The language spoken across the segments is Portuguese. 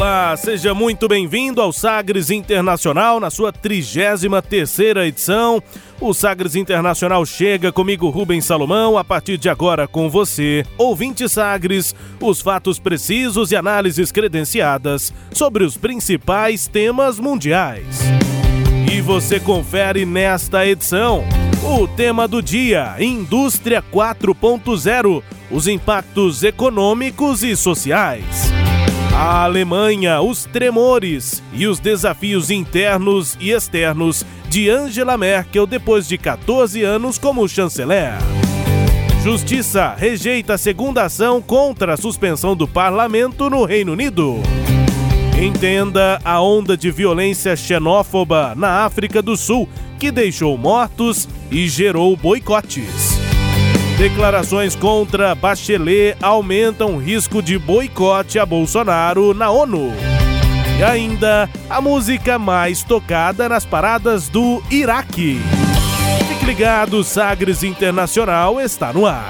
Olá, seja muito bem-vindo ao Sagres Internacional na sua 33ª edição. O Sagres Internacional chega comigo, Rubens Salomão, a partir de agora com você, ouvinte Sagres, os fatos precisos e análises credenciadas sobre os principais temas mundiais. E você confere nesta edição o tema do dia: Indústria 4.0, os impactos econômicos e sociais. A Alemanha, os tremores e os desafios internos e externos de Angela Merkel depois de 14 anos como chanceler. Justiça rejeita a segunda ação contra a suspensão do parlamento no Reino Unido. Entenda a onda de violência xenófoba na África do Sul que deixou mortos e gerou boicotes. Declarações contra Bachelet aumentam risco de boicote a Bolsonaro na ONU. E ainda a música mais tocada nas paradas do Iraque. Fique ligado, Sagres Internacional está no ar.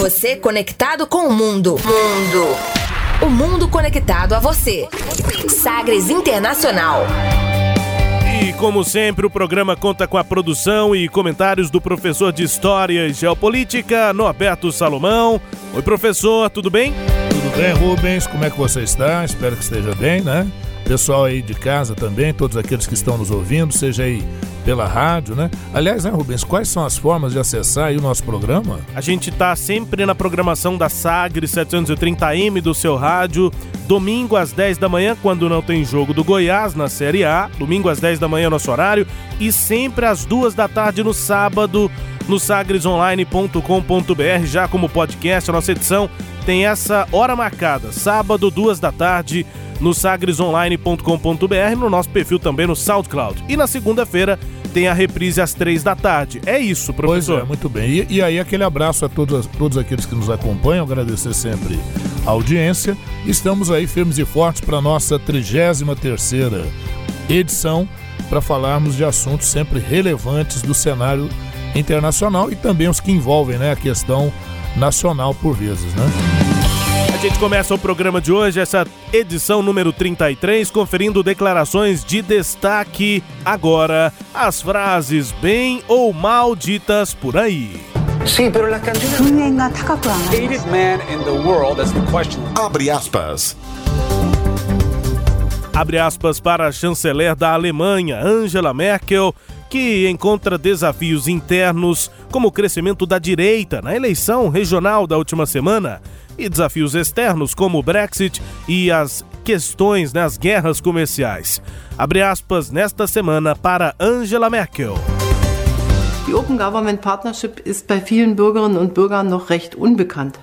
Você conectado com o mundo. Mundo. O mundo conectado a você. Sagres Internacional. Como sempre, o programa conta com a produção e comentários do professor de História e Geopolítica, Norberto Salomão. Oi, professor, tudo bem? Tudo bem, Rubens? Como é que você está? Espero que esteja bem, né? Pessoal aí de casa também, todos aqueles que estão nos ouvindo, seja aí pela rádio, né? Aliás, né, Rubens, quais são as formas de acessar o nosso programa? A gente tá sempre na programação da Sagre 730M do seu rádio, domingo às 10 da manhã, quando não tem jogo do Goiás na Série A, domingo às 10 da manhã nosso horário, e sempre às 2 da tarde no sábado no sagresonline.com.br, já como podcast, a nossa edição tem essa hora marcada, sábado, 2 da tarde, no sagresonline.com.br, no nosso perfil também no SoundCloud. E na segunda-feira tem a reprise às três da tarde. É isso, professor. Pois é, muito bem. E, e aí, aquele abraço a todos, todos aqueles que nos acompanham, agradecer sempre a audiência. Estamos aí firmes e fortes para a nossa 33 edição, para falarmos de assuntos sempre relevantes do cenário internacional e também os que envolvem né, a questão nacional por vezes, né? A gente começa o programa de hoje, essa edição número 33, conferindo declarações de destaque. Agora, as frases bem ou mal ditas por aí. Sí, pero la cantidad. hated man in the world, that's the question. Abre aspas. Abre aspas para a chanceler da Alemanha, Angela Merkel, que encontra desafios internos, como o crescimento da direita na eleição regional da última semana, e desafios externos, como o Brexit e as questões nas guerras comerciais. Abre aspas nesta semana para Angela Merkel. Die Open Government Partnership ist bei vielen Bürgerinnen und Bürgern noch recht unbekannt.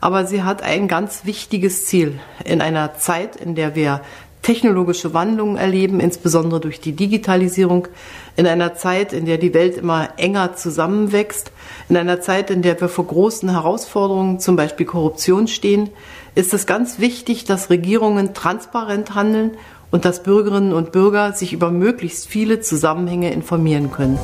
Aber sie hat ein ganz wichtiges Ziel. In einer Zeit, in der wir technologische Wandlungen erleben, insbesondere durch die Digitalisierung, in einer Zeit, in der die Welt immer enger zusammenwächst, in einer Zeit, in der wir vor großen Herausforderungen, zum Beispiel Korruption stehen, ist es ganz wichtig, dass Regierungen transparent handeln und dass Bürgerinnen und Bürger sich über möglichst viele Zusammenhänge informieren können.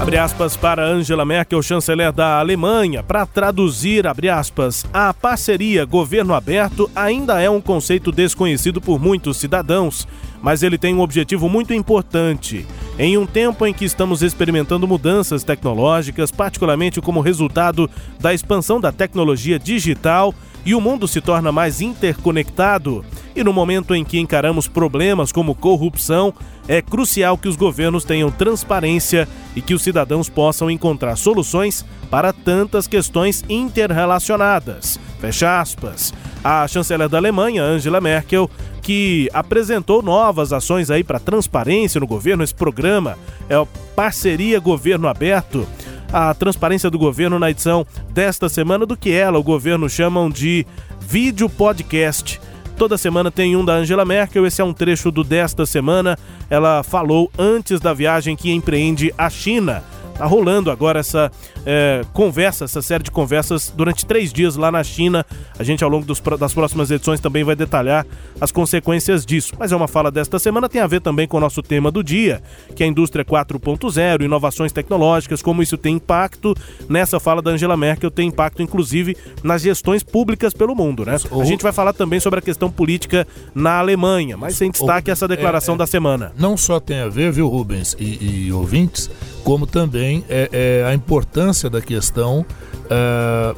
Abre aspas para Angela Merkel, chanceler da Alemanha, para traduzir, abre aspas, a parceria governo aberto ainda é um conceito desconhecido por muitos cidadãos, mas ele tem um objetivo muito importante. Em um tempo em que estamos experimentando mudanças tecnológicas, particularmente como resultado da expansão da tecnologia digital, e o mundo se torna mais interconectado, e no momento em que encaramos problemas como corrupção, é crucial que os governos tenham transparência e que os cidadãos possam encontrar soluções para tantas questões interrelacionadas. Fecha aspas. A chanceler da Alemanha, Angela Merkel, que apresentou novas ações aí para transparência no governo, esse programa é o Parceria Governo Aberto a transparência do governo na edição desta semana do que ela, o governo, chamam de vídeo podcast. Toda semana tem um da Angela Merkel, esse é um trecho do desta semana. Ela falou antes da viagem que empreende a China. Tá rolando agora essa é, conversa, essa série de conversas durante três dias lá na China. A gente, ao longo dos, das próximas edições, também vai detalhar as consequências disso. Mas é uma fala desta semana, tem a ver também com o nosso tema do dia, que é a indústria 4.0, inovações tecnológicas, como isso tem impacto. Nessa fala da Angela Merkel, tem impacto, inclusive, nas gestões públicas pelo mundo, né? A gente vai falar também sobre a questão política na Alemanha, mas sem destaque essa declaração é, é, da semana. Não só tem a ver, viu, Rubens e, e ouvintes, como também é, é a importância da questão uh,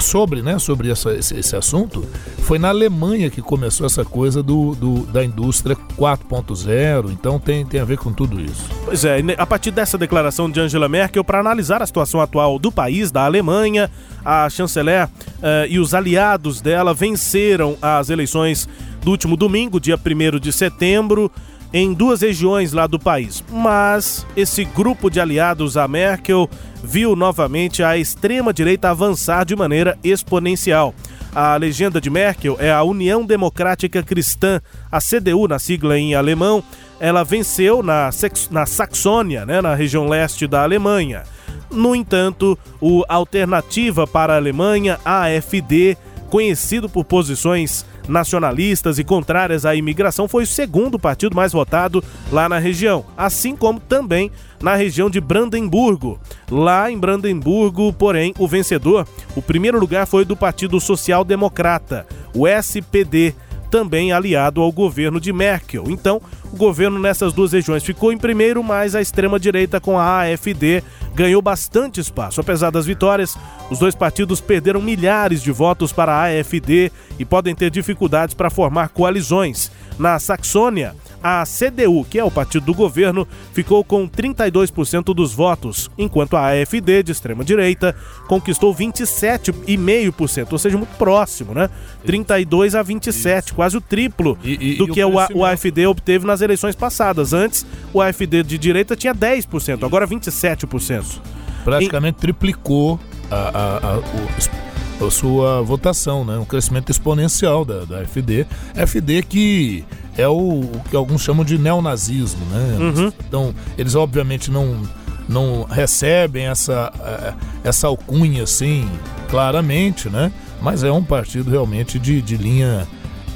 sobre, né, sobre essa, esse, esse, assunto. Foi na Alemanha que começou essa coisa do, do da indústria 4.0, então tem, tem a ver com tudo isso. Pois é, a partir dessa declaração de Angela Merkel, para analisar a situação atual do país, da Alemanha, a chanceler uh, e os aliados dela venceram as eleições do último domingo, dia 1 de setembro em duas regiões lá do país. Mas esse grupo de aliados a Merkel viu novamente a extrema-direita avançar de maneira exponencial. A legenda de Merkel é a União Democrática Cristã, a CDU na sigla em alemão. Ela venceu na, na Saxônia, né, na região leste da Alemanha. No entanto, o Alternativa para a Alemanha, AFD, conhecido por posições nacionalistas e contrárias à imigração, foi o segundo partido mais votado lá na região, assim como também na região de Brandemburgo. Lá em Brandemburgo, porém, o vencedor, o primeiro lugar foi do Partido Social Democrata, o SPD também aliado ao governo de Merkel. Então, o governo nessas duas regiões ficou em primeiro, mas a extrema-direita com a AFD ganhou bastante espaço. Apesar das vitórias, os dois partidos perderam milhares de votos para a AFD e podem ter dificuldades para formar coalizões. Na Saxônia, a CDU, que é o partido do governo, ficou com 32% dos votos, enquanto a AFD, de extrema direita, conquistou 27,5%, ou seja, muito próximo, né? 32 a 27, Isso. quase o triplo e, e, do e que o, o, AFD obteve nas eleições passadas. Antes, o AFD de direita tinha 10%, Isso. agora 27%. Praticamente e... triplicou a, a, a, o, a sua votação, né? Um crescimento exponencial da, da FD. FD que é o, o que alguns chamam de neonazismo, né? Uhum. Então, eles obviamente não, não recebem essa, essa alcunha assim, claramente, né? Mas é um partido realmente de, de linha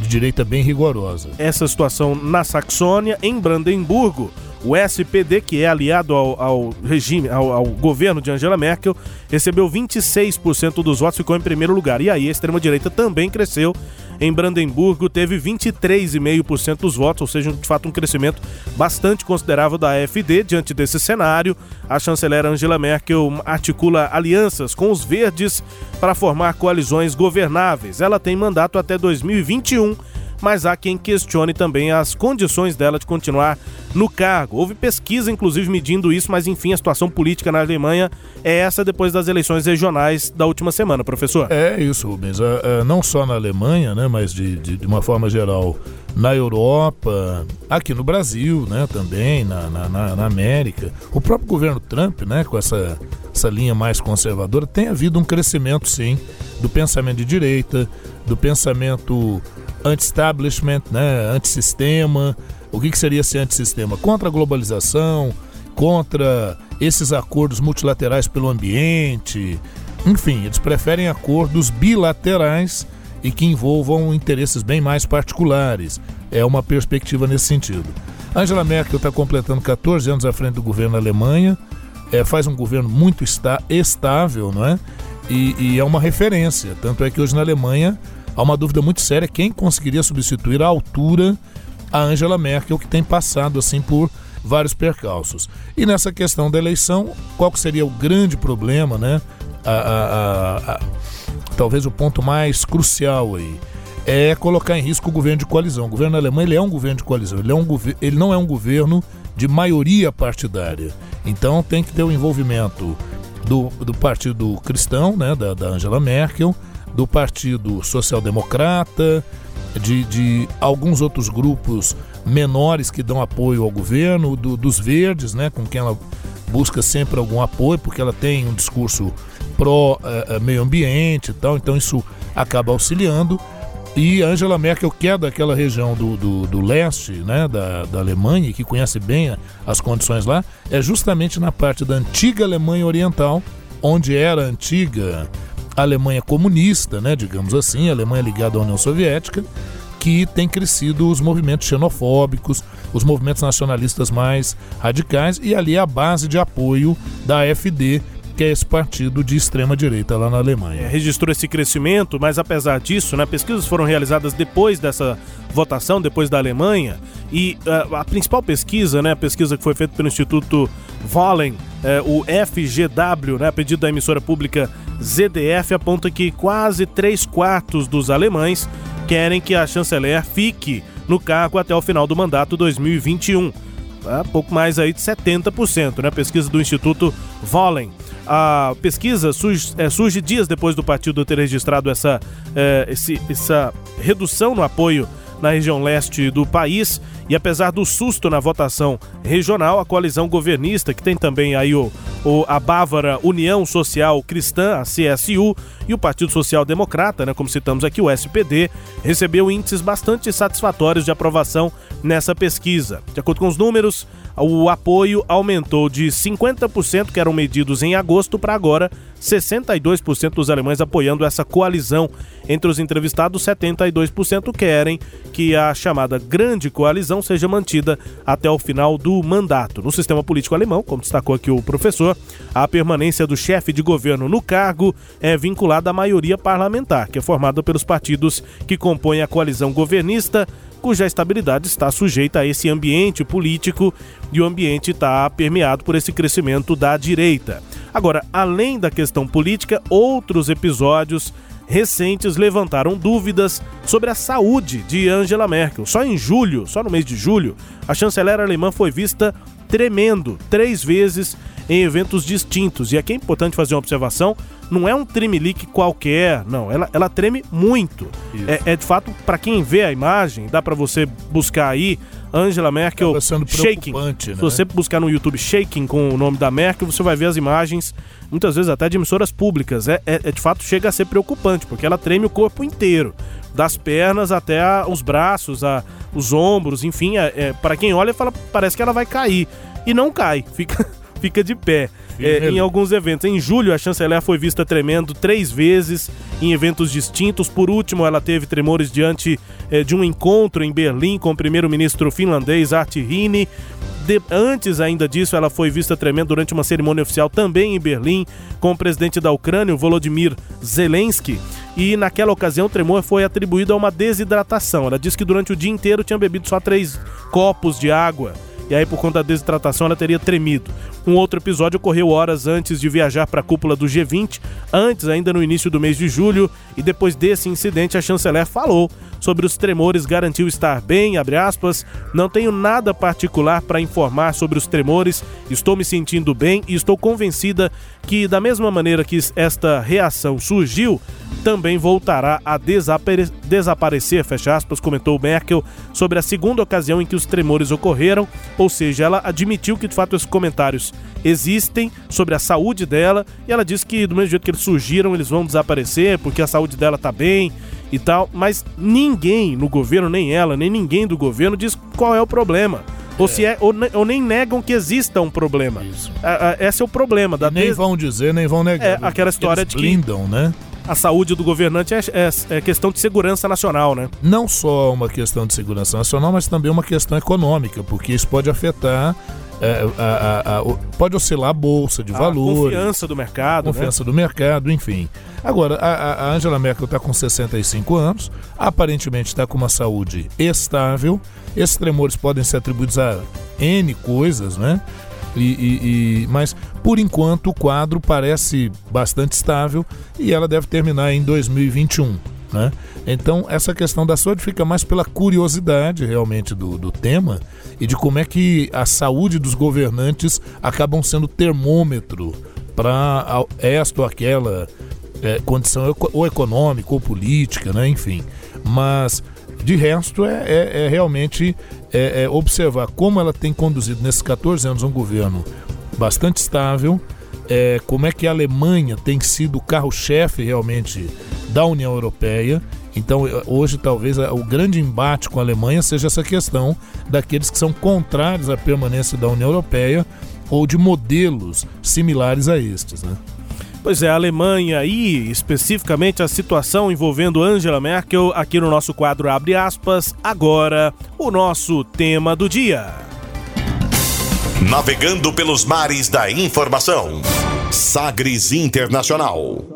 de direita bem rigorosa. Essa situação na Saxônia, em Brandemburgo, o SPD, que é aliado ao, ao regime, ao, ao, governo de Angela Merkel, recebeu 26% dos votos, ficou em primeiro lugar. E aí a extrema-direita também cresceu. Em Brandemburgo teve 23,5% dos votos, ou seja, de fato um crescimento bastante considerável da AfD. Diante desse cenário, a chanceler Angela Merkel articula alianças com os verdes para formar coalizões governáveis. Ela tem mandato até 2021 mas há quem questione também as condições dela de continuar no cargo. Houve pesquisa, inclusive, medindo isso, mas enfim, a situação política na Alemanha é essa depois das eleições regionais da última semana, professor. É isso, Rubens. É, é, não só na Alemanha, né, mas de, de, de uma forma geral na Europa, aqui no Brasil, né, também, na, na, na, América. O próprio governo Trump, né, com essa, essa linha mais conservadora, tem havido um crescimento, sim, do pensamento de direita, do pensamento anti-establishment, né, antissistema. O que, que seria esse antissistema? Contra a globalização, contra esses acordos multilaterais pelo ambiente. Enfim, eles preferem acordos bilaterais e que envolvam interesses bem mais particulares. É uma perspectiva nesse sentido. Angela Merkel está completando 14 anos à frente do governo da Alemanha, é, faz um governo muito está, estável, não é? E, e é uma referência. Tanto é que hoje na Alemanha há uma dúvida muito séria quem conseguiria substituir à altura a Angela Merkel, que tem passado assim por vários percalços. E nessa questão da eleição, qual seria o grande problema, né? A, a, a, talvez o ponto mais crucial aí é colocar em risco o governo de coalizão. O governo alemão ele é um governo de coalizão, ele, é um ele não é um governo de maioria partidária. Então tem que ter o envolvimento do, do Partido Cristão, né, da, da Angela Merkel, do Partido Social Democrata, de, de alguns outros grupos menores que dão apoio ao governo, do, dos verdes, né, com quem ela busca sempre algum apoio, porque ela tem um discurso pró-meio ambiente e tal, então isso acaba auxiliando. E Angela Merkel, que é daquela região do, do, do leste, né, da, da Alemanha, que conhece bem as condições lá, é justamente na parte da antiga Alemanha Oriental, onde era a antiga Alemanha comunista, né, digamos assim, Alemanha ligada à União Soviética, que tem crescido os movimentos xenofóbicos, os movimentos nacionalistas mais radicais, e ali é a base de apoio da AfD, que é esse partido de extrema direita lá na Alemanha. É, registrou esse crescimento, mas apesar disso, né, pesquisas foram realizadas depois dessa votação, depois da Alemanha, e uh, a principal pesquisa, né, a pesquisa que foi feita pelo Instituto Wallen, uh, o FGW, né, a pedido da emissora pública ZDF, aponta que quase 3 quartos dos alemães querem que a chanceler fique no cargo até o final do mandato 2021. É, pouco mais aí de 70%, né? Pesquisa do Instituto Wallen. A pesquisa surge, é, surge dias depois do partido ter registrado essa, é, esse, essa redução no apoio na região leste do país. E apesar do susto na votação regional, a coalizão governista, que tem também aí o, o, a Bávara União Social Cristã, a CSU, e o Partido Social Democrata, né, como citamos aqui, o SPD, recebeu índices bastante satisfatórios de aprovação nessa pesquisa. De acordo com os números, o apoio aumentou de 50%, que eram medidos em agosto, para agora 62% dos alemães apoiando essa coalizão. Entre os entrevistados, 72% querem que a chamada Grande Coalizão seja mantida até o final do mandato. No sistema político alemão, como destacou aqui o professor, a permanência do chefe de governo no cargo é vinculada à maioria parlamentar, que é formada pelos partidos que compõem a coalizão governista, cuja estabilidade está sujeita a esse ambiente político e o ambiente está permeado por esse crescimento da direita. Agora, além da questão política, outros episódios recentes levantaram dúvidas sobre a saúde de Angela Merkel. Só em julho, só no mês de julho, a chanceler alemã foi vista tremendo três vezes em eventos distintos. E aqui é importante fazer uma observação: não é um tremelique qualquer, não. Ela, ela treme muito. É, é, de fato, para quem vê a imagem, dá para você buscar aí Angela Merkel shaking. Né? Se você buscar no YouTube shaking com o nome da Merkel, você vai ver as imagens, muitas vezes até de emissoras públicas. É, é, é de fato chega a ser preocupante, porque ela treme o corpo inteiro, das pernas até a, os braços, a, os ombros, enfim. É, é para quem olha, fala, parece que ela vai cair e não cai, fica fica de pé. É, em alguns eventos. Em julho, a chanceler foi vista tremendo três vezes em eventos distintos. Por último, ela teve tremores diante é, de um encontro em Berlim com o primeiro-ministro finlandês Arti Rini. De, antes ainda disso, ela foi vista tremendo durante uma cerimônia oficial também em Berlim com o presidente da Ucrânia, Volodymyr Zelensky. E naquela ocasião, o tremor foi atribuído a uma desidratação. Ela disse que durante o dia inteiro tinha bebido só três copos de água e aí por conta da desidratação ela teria tremido. Um outro episódio ocorreu horas antes de viajar para a cúpula do G20, antes ainda no início do mês de julho, e depois desse incidente a chanceler falou sobre os tremores, garantiu estar bem, aspas, não tenho nada particular para informar sobre os tremores, estou me sentindo bem e estou convencida que da mesma maneira que esta reação surgiu, também voltará a desapare desaparecer, fecha aspas, comentou Merkel sobre a segunda ocasião em que os tremores ocorreram, ou seja, ela admitiu que de fato esses comentários existem sobre a saúde dela e ela disse que do mesmo jeito que eles surgiram, eles vão desaparecer porque a saúde dela tá bem e tal, mas ninguém no governo, nem ela, nem ninguém do governo diz qual é o problema. Ou, é. se é, ou, ou, nem negam que exista um problema. Isso. esse é o problema. Da nem des... vão dizer, nem vão negar. É, aquela história Eles de que. blindam, né? A saúde do governante é, é, é, questão de segurança nacional, né? Não só uma questão de segurança nacional, mas também uma questão econômica, porque isso pode afetar. É, a, a, a, pode oscilar a bolsa de valores. Confiança do mercado. Confiança né? do mercado, enfim. Agora, a, Angela Merkel está com 65 anos, aparentemente está com uma saúde estável. Esses tremores podem ser atribuídos a N coisas, né? E, e, e, mas por enquanto o quadro parece bastante estável e ela deve terminar em 2021. Né? Então essa questão da saúde fica mais pela curiosidade realmente do, do tema e de como é que a saúde dos governantes acabam sendo termômetro para esta ou aquela é, condição ou econômica ou política, né? enfim. Mas de resto, é, é, é realmente é, é observar como ela tem conduzido nesses 14 anos um governo bastante estável. É, como é que a Alemanha tem sido o carro-chefe realmente da União Europeia. Então, hoje, talvez o grande embate com a Alemanha seja essa questão daqueles que são contrários à permanência da União Europeia ou de modelos similares a estes. Né? Pois é, a Alemanha e especificamente a situação envolvendo Angela Merkel, aqui no nosso quadro Abre aspas, agora o nosso tema do dia. Navegando pelos mares da informação. Sagres Internacional.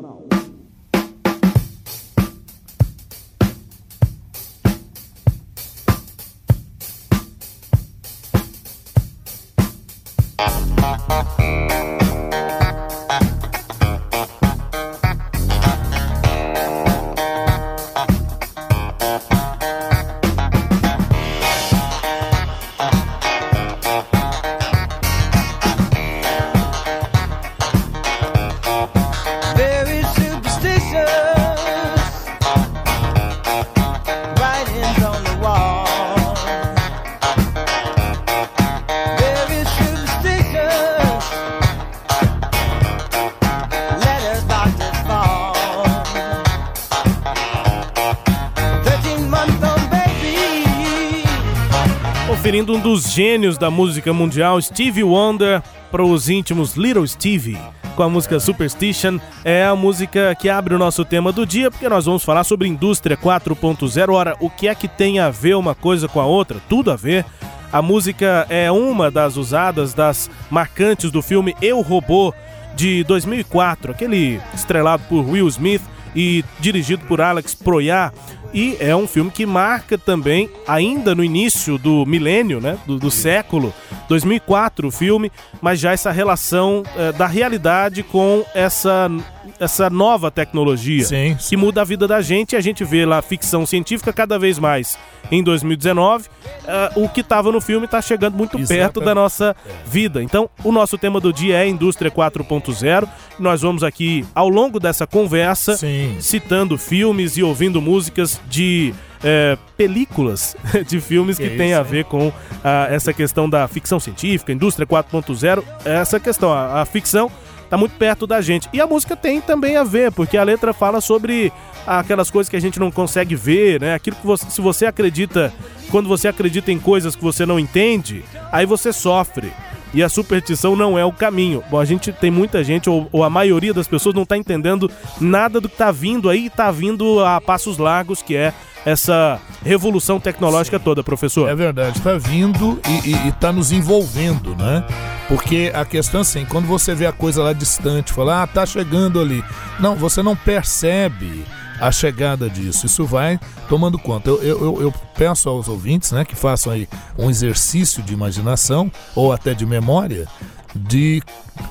Gênios da música mundial, Stevie Wonder, para os íntimos Little Stevie, com a música Superstition. É a música que abre o nosso tema do dia, porque nós vamos falar sobre indústria 4.0. Ora, o que é que tem a ver uma coisa com a outra? Tudo a ver. A música é uma das usadas, das marcantes do filme Eu Robô de 2004, aquele estrelado por Will Smith e dirigido por Alex Proyas. E é um filme que marca também, ainda no início do milênio, né, do, do século, 2004 o filme, mas já essa relação é, da realidade com essa essa nova tecnologia sim, que muda a vida da gente e a gente vê lá ficção científica cada vez mais em 2019 uh, eh, o que estava no filme está chegando muito Exatamente. perto da nossa vida. Então o nosso tema do dia é indústria 4.0 nós vamos aqui ao longo dessa conversa sim. citando filmes e ouvindo músicas de é, películas de filmes que, que tem a ver com ah, essa questão da ficção científica, indústria 4.0, essa questão, a, a ficção tá muito perto da gente. E a música tem também a ver, porque a letra fala sobre aquelas coisas que a gente não consegue ver, né? Aquilo que você, se você acredita, quando você acredita em coisas que você não entende, aí você sofre. E a superstição não é o caminho. Bom, a gente tem muita gente, ou, ou a maioria das pessoas, não está entendendo nada do que está vindo aí, está vindo a passos largos, que é essa revolução tecnológica Sim. toda, professor. É verdade, está vindo e está nos envolvendo, né? Porque a questão é assim, quando você vê a coisa lá distante, fala, ah, tá chegando ali. Não, você não percebe a chegada disso. Isso vai tomando conta. Eu, eu, eu, peço aos ouvintes né, que façam aí um exercício de imaginação ou até de memória de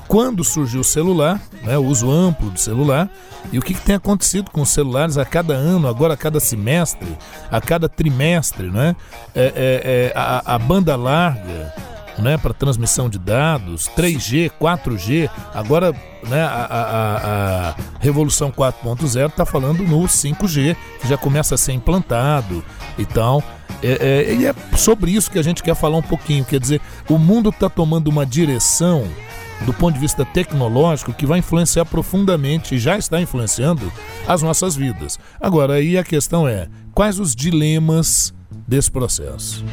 quando surgiu o celular, né, o uso amplo do celular, e o que, que, tem acontecido com os celulares a cada ano, agora a cada semestre, a cada trimestre, né? É, é, é a, a banda larga, né, para transmissão de dados, 3G, 4G, agora né, a, a, a Revolução 4.0 está falando no 5G, que já começa a ser implantado e tal. É, é, e é sobre isso que a gente quer falar um pouquinho, quer dizer, o mundo está tomando uma direção do ponto de vista tecnológico que vai influenciar profundamente e já está influenciando as nossas vidas. Agora, aí a questão é: quais os dilemas desse processo?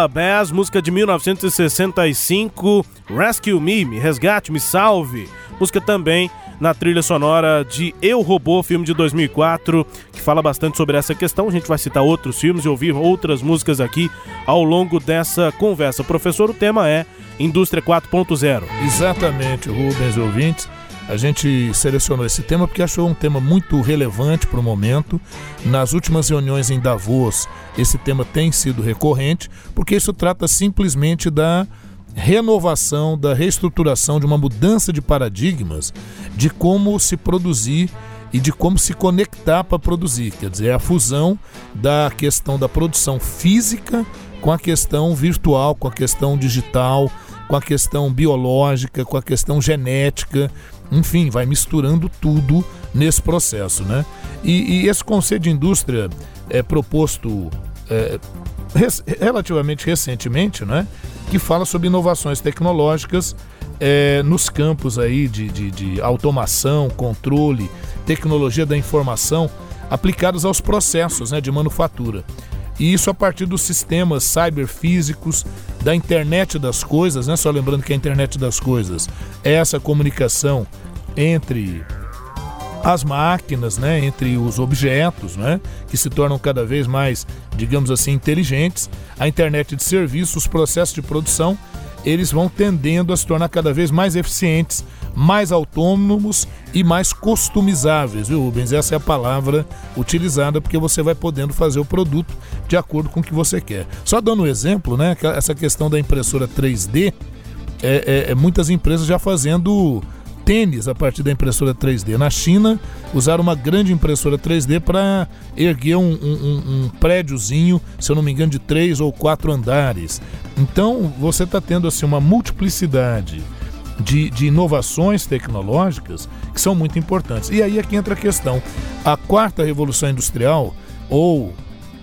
Fontella Bass, música de 1965, Rescue Me, Me Resgate, Me Salve, música também na trilha sonora de Eu Robô, filme de 2004, que fala bastante sobre essa questão. A gente vai citar outros filmes e ouvir outras músicas aqui ao longo dessa conversa. Professor, o tema é Indústria 4.0. Exatamente, Rubens ouvintes. A gente selecionou esse tema porque achou um tema muito relevante para o momento. Nas últimas reuniões em Davos, esse tema tem sido recorrente, porque isso trata simplesmente da renovação, da reestruturação, de uma mudança de paradigmas de como se produzir e de como se conectar para produzir. Quer dizer, é a fusão da questão da produção física com a questão virtual, com a questão digital, com a questão biológica, com a questão genética enfim, vai misturando tudo nesse processo, né? E, e esse conceito de indústria é proposto é, res, relativamente recentemente, né? Que fala sobre inovações tecnológicas é, nos campos aí de, de, de automação, controle, tecnologia da informação aplicados aos processos né, de manufatura. E isso a partir dos sistemas cyberfísicos, da internet das coisas, né? Só lembrando que a internet das coisas é essa comunicação entre as máquinas, né, entre os objetos, né, que se tornam cada vez mais, digamos assim, inteligentes, a internet de serviços, os processos de produção, eles vão tendendo a se tornar cada vez mais eficientes, mais autônomos e mais customizáveis, viu, Rubens? Essa é a palavra utilizada porque você vai podendo fazer o produto de acordo com o que você quer. Só dando um exemplo, né, essa questão da impressora 3D, é, é, é muitas empresas já fazendo tênis a partir da impressora 3D. Na China, usaram uma grande impressora 3D para erguer um, um, um, prédiozinho, se eu não me engano, de três ou quatro andares. Então, você está tendo assim uma multiplicidade de, de inovações tecnológicas que são muito importantes. E aí é que entra a questão. A quarta revolução industrial, ou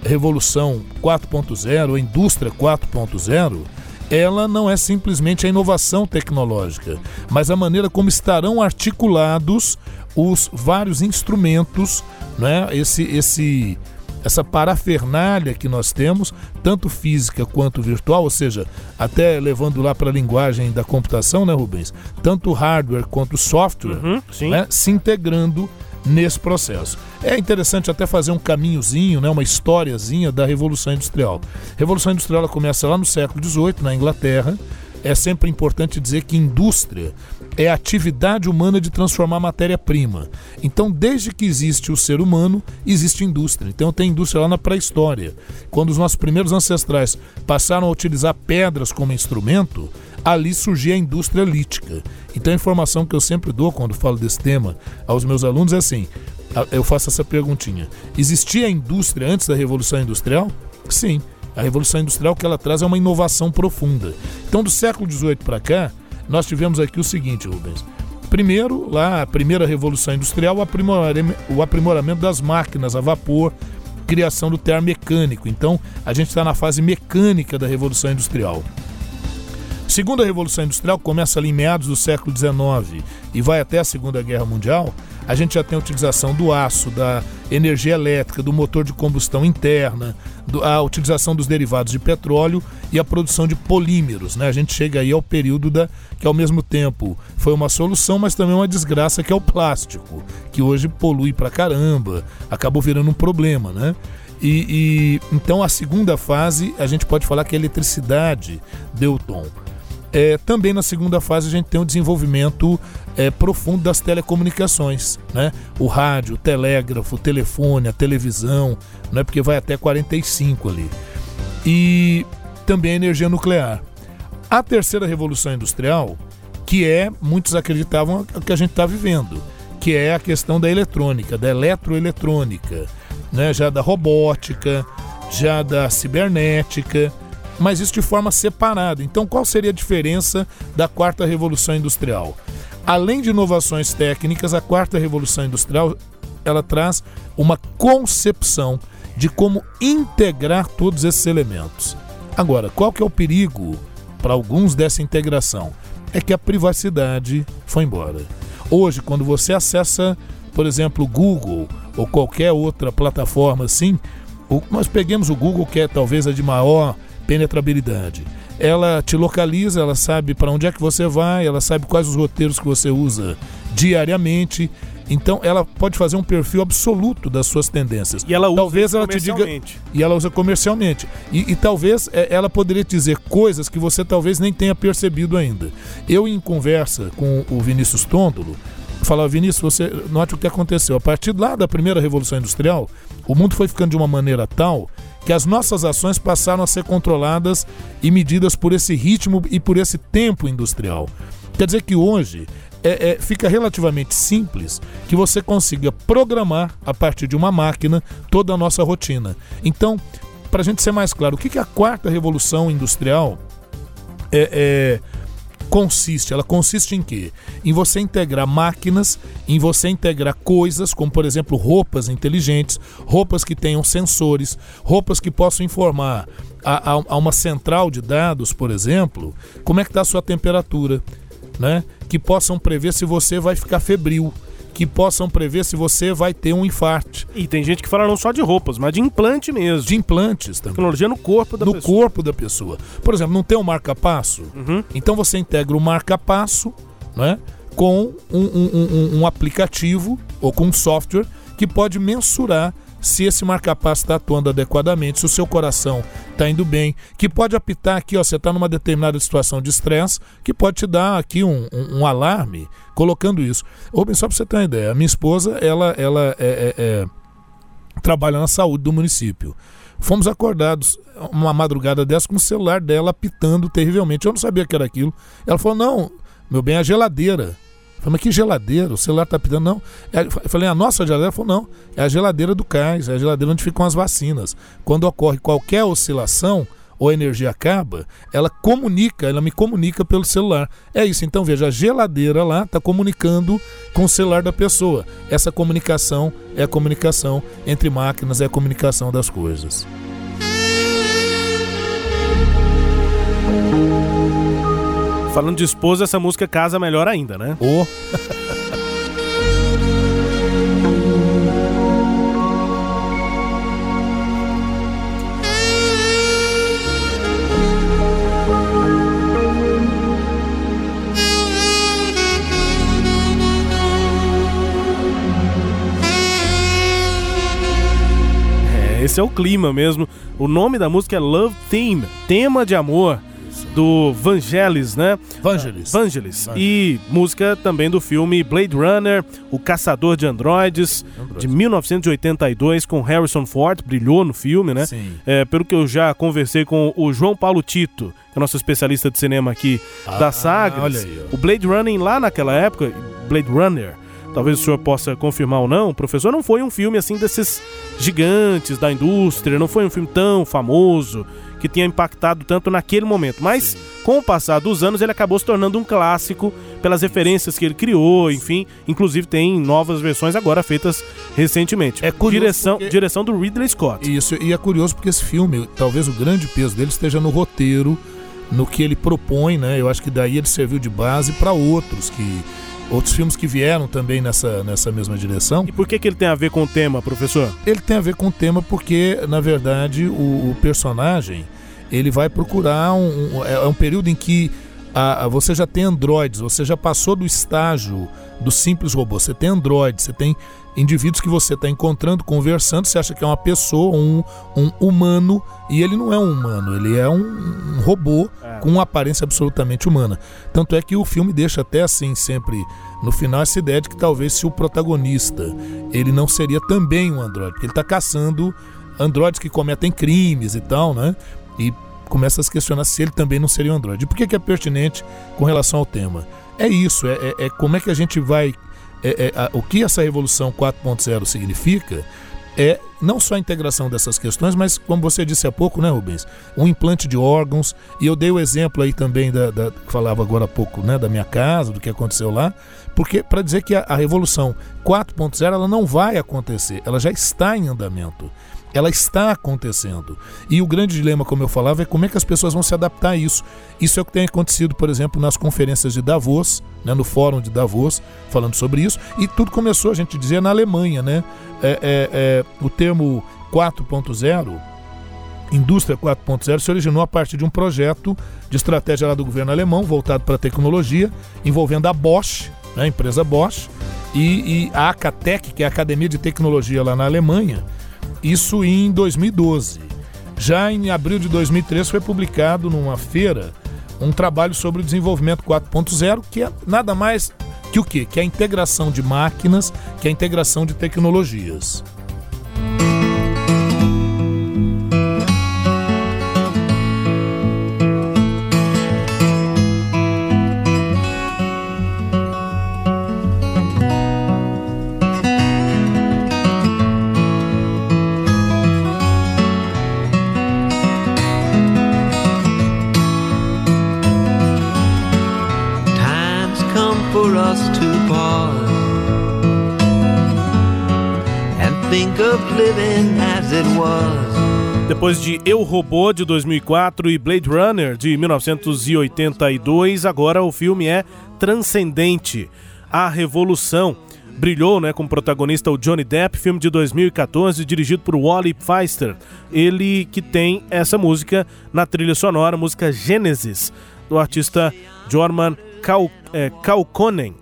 revolução 4.0, ou indústria 4.0, ela não é simplesmente a inovação tecnológica, mas a maneira como estarão articulados os vários instrumentos, né? esse, esse, essa parafernália que nós temos, tanto física quanto virtual, ou seja, até levando lá para a linguagem da computação, né, Rubens? Tanto hardware quanto software uhum, né? se integrando nesse processo. É interessante até fazer um caminhozinho, né, uma historiazinha da Revolução Industrial. A Revolução Industrial começa lá no século XVIII, na Inglaterra. É sempre importante dizer que indústria é a atividade humana de transformar matéria-prima. Então, desde que existe o ser humano, existe indústria. Então, tem indústria lá na pré-história. Quando os nossos primeiros ancestrais passaram a utilizar pedras como instrumento, ali surgia a indústria lítica. Então a informação que eu sempre dou quando falo desse tema aos meus alunos é assim: eu faço essa perguntinha. Existia a indústria antes da Revolução Industrial? Sim. A Revolução Industrial que ela traz é uma inovação profunda. Então, do século XVIII para cá, nós tivemos aqui o seguinte, Rubens. Primeiro, lá, a primeira Revolução Industrial, o aprimoramento das máquinas a vapor, criação do termo mecânico. Então, a gente está na fase mecânica da Revolução Industrial. Segunda Revolução Industrial começa ali em meados do século XIX e vai até a Segunda Guerra Mundial. A gente já tem a utilização do aço, da energia elétrica, do motor de combustão interna, a utilização dos derivados de petróleo e a produção de polímeros. Né? A gente chega aí ao período da, que ao mesmo tempo foi uma solução, mas também uma desgraça, que é o plástico, que hoje polui pra caramba, acabou virando um problema. Né? E, e então a segunda fase a gente pode falar que a eletricidade deu tom. É, também na segunda fase a gente tem o desenvolvimento é, profundo das telecomunicações, né? O rádio, o telégrafo, o telefone, a televisão, né? Porque vai até 45 ali. E também a energia nuclear. A terceira revolução industrial, que é, muitos acreditavam, que a gente está vivendo, que é a questão da eletrônica, da eletroeletrônica, né? já da robótica, já da cibernética, mas isso de forma separada. Então, qual seria a diferença da quarta revolução industrial? Além de inovações técnicas, a quarta revolução industrial ela traz uma concepção de como integrar todos esses elementos. Agora, qual que é o perigo para alguns dessa integração? É que a privacidade foi embora. Hoje, quando você acessa, por exemplo, o Google ou qualquer outra plataforma assim, nós peguemos o Google, que é talvez a de maior penetrabilidade. Ela te localiza, ela sabe para onde é que você vai, ela sabe quais os roteiros que você usa diariamente. Então ela pode fazer um perfil absoluto das suas tendências. E ela usa talvez ela te diga e ela usa comercialmente. E, e talvez é, ela poderia te dizer coisas que você talvez nem tenha percebido ainda. Eu em conversa com o Vinícius Tôndolo, falava, Vinícius, você note o que aconteceu. A partir lá da primeira Revolução Industrial, o mundo foi ficando de uma maneira tal que as nossas ações passaram a ser controladas e medidas por esse ritmo e por esse tempo industrial. Quer dizer que hoje é, é, fica relativamente simples que você consiga programar a partir de uma máquina toda a nossa rotina. Então, para a gente ser mais claro, o que, que a quarta revolução industrial é, é, consiste? Ela consiste em quê? Em você integrar máquinas, em você integrar coisas, como por exemplo roupas inteligentes, roupas que tenham sensores, roupas que possam informar a, a, a uma central de dados, por exemplo, como é que está a sua temperatura, né? Que possam prever se você vai ficar febril que possam prever se você vai ter um infarto. E tem gente que fala não só de roupas, mas de implante mesmo. De implantes também. Tecnologia no corpo da no pessoa. No corpo da pessoa. Por exemplo, não tem um marca-passo? Uhum. Então você integra o marca-passo né, com um, um, um, um aplicativo ou com um software que pode mensurar se esse marca-passo está atuando adequadamente, se o seu coração está indo bem, que pode apitar aqui, ó, você está numa determinada situação de estresse, que pode te dar aqui um, um, um alarme colocando isso. Ou bem, só para você ter uma ideia, a minha esposa, ela, ela é, é, é, trabalha na saúde do município. Fomos acordados uma madrugada dessa com o celular dela apitando terrivelmente. Eu não sabia que era aquilo. Ela falou: não, meu bem, é a geladeira. Falei, mas que geladeira? O celular tá pedindo, não. É, eu falei, a nossa geladeira? Ela falou, não. É a geladeira do cais, é a geladeira onde ficam as vacinas. Quando ocorre qualquer oscilação ou a energia acaba, ela comunica, ela me comunica pelo celular. É isso, então veja, a geladeira lá está comunicando com o celular da pessoa. Essa comunicação é a comunicação entre máquinas, é a comunicação das coisas. Falando de esposa, essa música casa melhor ainda, né? Oh. Esse é o clima mesmo. O nome da música é Love Theme, tema de amor do Vangelis, né? Vangelis. Vangelis. E música também do filme Blade Runner, O Caçador de Androides, Android. de 1982, com Harrison Ford, brilhou no filme, né? Sim. É, pelo que eu já conversei com o João Paulo Tito, que é nosso especialista de cinema aqui Ah, da Sagres. olha aí, ó. o Blade Runner lá naquela época, Blade Runner, talvez o senhor possa confirmar ou não, professor, não foi um filme assim desses gigantes da indústria, não foi um filme tão famoso que tinha impactado tanto naquele momento. Mas, com o passar dos anos, ele acabou se tornando um clássico pelas referências que ele criou, enfim. Inclusive tem novas versões agora feitas recentemente. É curioso direção, porque- direção do Ridley Scott. Isso, e é curioso porque esse filme, talvez o grande peso dele esteja no roteiro, no que ele propõe, né? Eu acho que daí ele serviu de base para outros que outros filmes que vieram também nessa, nessa mesma direção. E por que, que ele tem a ver com o tema, professor? Ele tem a ver com o tema porque, na verdade, o, o personagem ele vai procurar um, um- é um período em que a- a- você já tem androides, você já passou do estágio do simples robô. Você tem androides, você tem indivíduos que você está encontrando, conversando, você acha que é uma pessoa, um, um humano, e ele não é um humano, ele é um, um robô com uma aparência absolutamente humana. Tanto é que o filme deixa até assim sempre no final essa ideia de que talvez se o protagonista ele não seria também um androide, porque ele está caçando androides que cometem crimes e tal, né? E começa a se questionar se ele também não seria um androide. E por que, que é pertinente com relação ao tema? É isso, é, é- é como é que a gente vai. É- é, a- o que essa revolução 4.0 significa é não só a integração dessas questões, mas como você disse há pouco, né, Rubens? Um implante de órgãos. E eu dei o exemplo aí também da, da que falava agora há pouco, né, da minha casa, do que aconteceu lá, porque para dizer que a, a revolução 4.0 ela não vai acontecer, ela já está em andamento. Ela está acontecendo. E o grande dilema, como eu falava, é como é que as pessoas vão se adaptar a isso. Isso é o que tem acontecido, por exemplo, nas conferências de Davos, né, no fórum de Davos, falando sobre isso. E tudo começou, a gente dizia, na Alemanha. Né? É, é, é, o termo 4.0, Indústria 4.0, se originou a partir de um projeto de estratégia lá do governo alemão, voltado para a tecnologia, envolvendo a Bosch, né, empresa Bosch, e, e a Acatec, que é a Academia de Tecnologia lá na Alemanha, isso em 2012. Já em abril de 2013 foi publicado numa feira um trabalho sobre o desenvolvimento 4.0, que é nada mais que o quê? Que é a integração de máquinas, que é a integração de tecnologias. Depois de Eu Robô de 2004 e Blade Runner de 1982, agora o filme é Transcendente, a Revolução. Brilhou, né, como protagonista o Johnny Depp, filme de 2014, dirigido por Wally Pfister. Ele que tem essa música na trilha sonora, música Gênesis, do artista Jorman Kau, Kaukonen.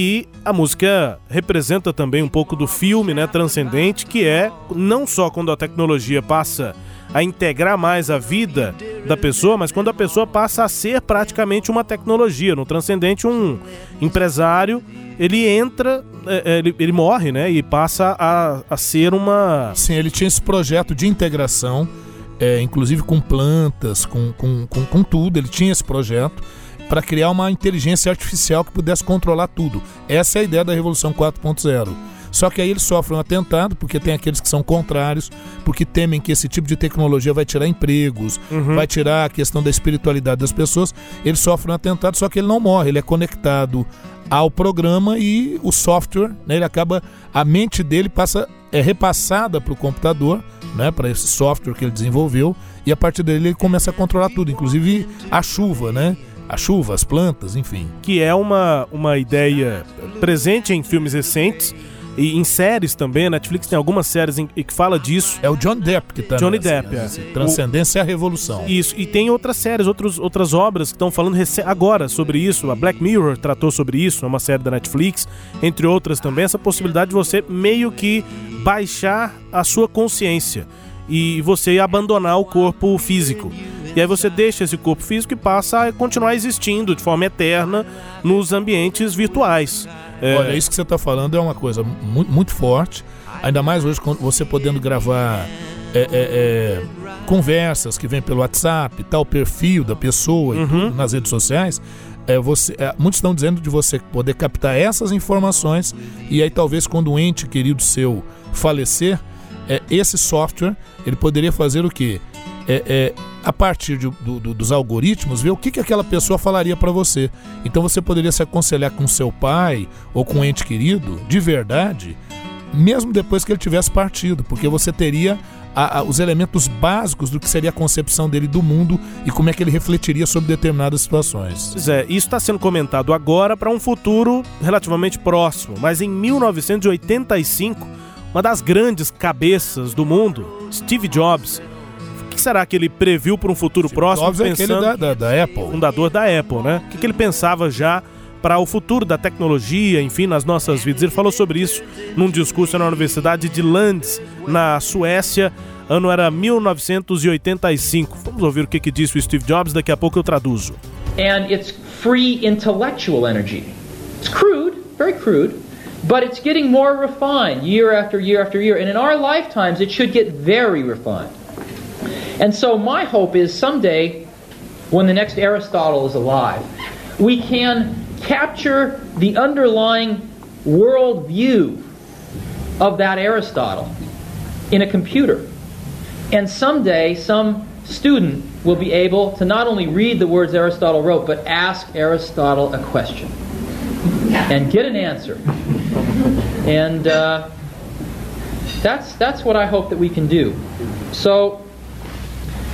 E a música representa também um pouco do filme, né, transcendente, que é não só quando a tecnologia passa a integrar mais a vida da pessoa, mas quando a pessoa passa a ser praticamente uma tecnologia. No Transcendente, um empresário ele entra, é, é, ele, ele morre, né? E passa a, a ser uma. Sim, ele tinha esse projeto de integração, é, inclusive com plantas, com, com, com, com tudo. Ele tinha esse projeto para criar uma inteligência artificial que pudesse controlar tudo. Essa é a ideia da Revolução 4.0. Só que aí eles sofrem um atentado, porque tem aqueles que são contrários, porque temem que esse tipo de tecnologia vai tirar empregos, uhum. vai tirar a questão da espiritualidade das pessoas. Ele sofre um atentado, só que ele não morre, ele é conectado ao programa e o software, né, ele acaba a mente dele passa é repassada para o computador, né, para esse software que ele desenvolveu e a partir dele ele começa a controlar tudo, inclusive a chuva, né? A chuva, as plantas, enfim. Que é uma, uma ideia presente em filmes recentes e em séries também, a Netflix tem algumas séries em, que fala disso. É o John Depp que tá Johnny Depp, é. Transcendência o... a Revolução. Isso, e tem outras séries, outros, outras obras que estão falando agora sobre isso. A Black Mirror tratou sobre isso, é uma série da Netflix, entre outras também, essa possibilidade de você meio que baixar a sua consciência e você abandonar o corpo físico. E aí você deixa esse corpo físico e passa a continuar existindo de forma eterna nos ambientes virtuais. É... Olha, isso que você está falando é uma coisa muito, muito forte. Ainda mais hoje, você podendo gravar é, é, é, conversas que vêm pelo WhatsApp, tal perfil da pessoa uhum. nas redes sociais. É, você, é, muitos estão dizendo de você poder captar essas informações e aí talvez quando um ente querido seu falecer, é, esse software ele poderia fazer o quê? É, é, a partir de, do, do, dos algoritmos, ver o que, que aquela pessoa falaria para você. Então você poderia se aconselhar com seu pai ou com um ente querido, de verdade, mesmo depois que ele tivesse partido, porque você teria a, a, os elementos básicos do que seria a concepção dele do mundo e como é que ele refletiria sobre determinadas situações. Pois é, isso está sendo comentado agora para um futuro relativamente próximo, mas em 1985, uma das grandes cabeças do mundo, Steve Jobs, que será que ele previu para um futuro Steve próximo? Jobs pensando, é aquele da, da, da, Apple. Fundador da Apple, né? O que, que ele pensava já para o futuro da tecnologia, enfim, nas nossas vidas. Ele falou sobre isso num discurso na Universidade de Lands, na Suécia. Ano era 1985. Vamos ouvir o que, que disse o Steve Jobs, daqui a pouco eu traduzo. And it's free intellectual energy. It's crude, very crude, but it's getting more refined year after year after year. And in our lifetimes, it should get very refined. And so my hope is someday, when the next Aristotle is alive, we can capture the underlying worldview of that Aristotle in a computer. And someday, some student will be able to not only read the words Aristotle wrote, but ask Aristotle a question and get an answer. And uh, that's, that's what I hope that we can do. So,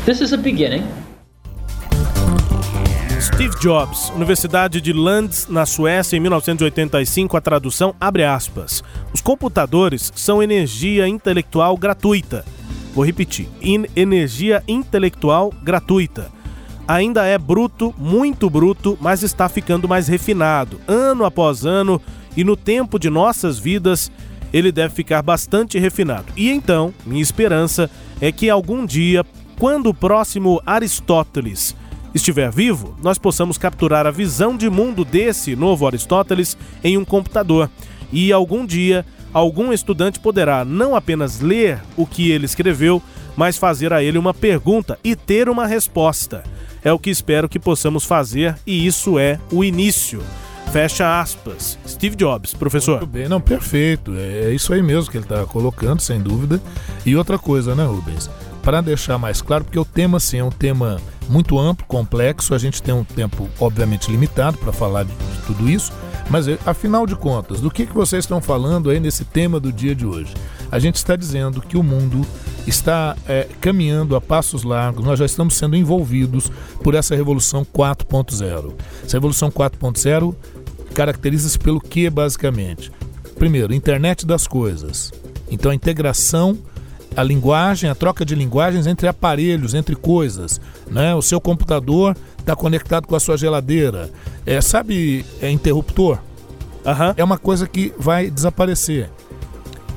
This is a beginning. Steve Jobs, Universidade de Lands, na Suécia, em 1985, a tradução abre aspas. Os computadores são energia intelectual gratuita. Vou repetir: in energia intelectual gratuita. Ainda é bruto, muito bruto, mas está ficando mais refinado, ano após ano, e no tempo de nossas vidas ele deve ficar bastante refinado. E então, minha esperança é que algum dia, quando o próximo Aristóteles estiver vivo, nós possamos capturar a visão de mundo desse novo Aristóteles em um computador. E algum dia, algum estudante poderá não apenas ler o que ele escreveu, mas fazer a ele uma pergunta e ter uma resposta. É o que espero que possamos fazer e isso é o início. Fecha aspas. Steve Jobs, professor. Muito bem, não, perfeito. É, é isso aí mesmo que ele está colocando, sem dúvida. E outra coisa, né, Rubens? Para deixar mais claro, porque o tema, sim, é um tema muito amplo, complexo, a gente tem um tempo, obviamente, limitado para falar de, de, tudo isso, mas eh, afinal de contas, do que, que vocês estão falando aí nesse tema do dia de hoje? A gente está dizendo que o mundo está é, caminhando a passos largos, nós já estamos sendo envolvidos por essa revolução 4.0. Essa revolução 4.0 caracteriza-se pelo que, basicamente? Primeiro, internet das coisas. Então, a integração, a linguagem, a troca de linguagens entre aparelhos, entre coisas. Né? O seu computador está conectado com a sua geladeira. É, sabe, é interruptor? Uhum. É uma coisa que vai desaparecer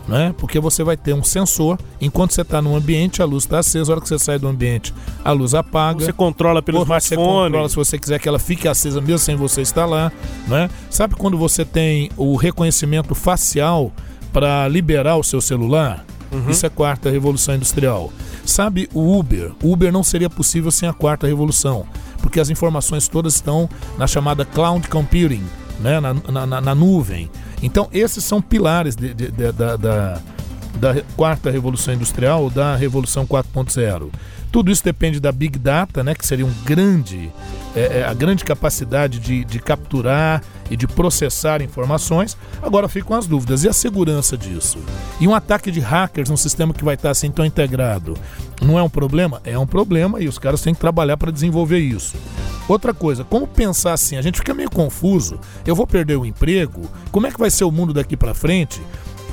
né? Porque você vai ter um sensor, enquanto você está no ambiente, a luz está acesa, a hora que você sai do ambiente, a luz apaga. Você controla pelo você smartphone. Controla se você quiser que ela fique acesa mesmo sem você estar lá, né? Sabe quando você tem o reconhecimento facial para liberar o seu celular? Uhum. Isso é a quarta revolução industrial. Sabe o Uber? O Uber não seria possível sem a quarta revolução, porque as informações todas estão na chamada cloud computing, né? na, na, na nuvem. Então, esses são pilares de, de, de, da, da, da quarta revolução industrial, da revolução 4.0. Tudo isso depende da Big Data, né, que seria um grande, é, é, a grande capacidade de, de capturar e de processar informações. Agora ficam as dúvidas. E a segurança disso? E um ataque de hackers num sistema que vai estar assim tão integrado? Não é um problema? É um problema e os caras têm que trabalhar para desenvolver isso. Outra coisa, como pensar assim? A gente fica meio confuso. Eu vou perder o emprego? Como é que vai ser o mundo daqui para frente?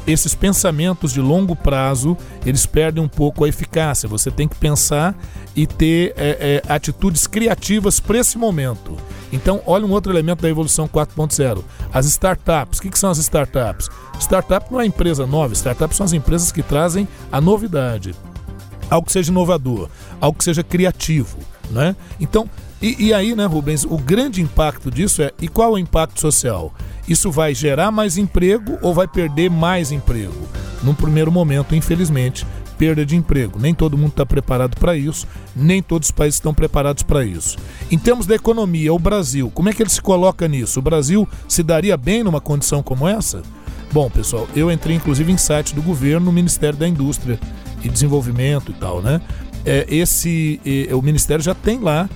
Esses pensamentos de longo prazo, eles perdem um pouco a eficácia. Você tem que pensar e ter é, é, atitudes criativas para esse momento. Então, olha um outro elemento da evolução 4.0. As startups. O que, que são as startups? Startup não é empresa nova, startups são as empresas que trazem a novidade. Algo que seja inovador, algo que seja criativo. Né? Então, e, e, aí, né, Rubens, o grande impacto disso é: e qual é o impacto social? Isso vai gerar mais emprego ou vai perder mais emprego? Num primeiro momento, infelizmente, perda de emprego. Nem todo mundo está preparado para isso, nem todos os países estão preparados para isso. Em termos da economia, o Brasil, como é que ele se coloca nisso? O Brasil se daria bem numa condição como essa? Bom, pessoal, eu entrei inclusive em site do governo no Ministério da Indústria e Desenvolvimento e tal, né? É, esse, é, o Ministério já tem lá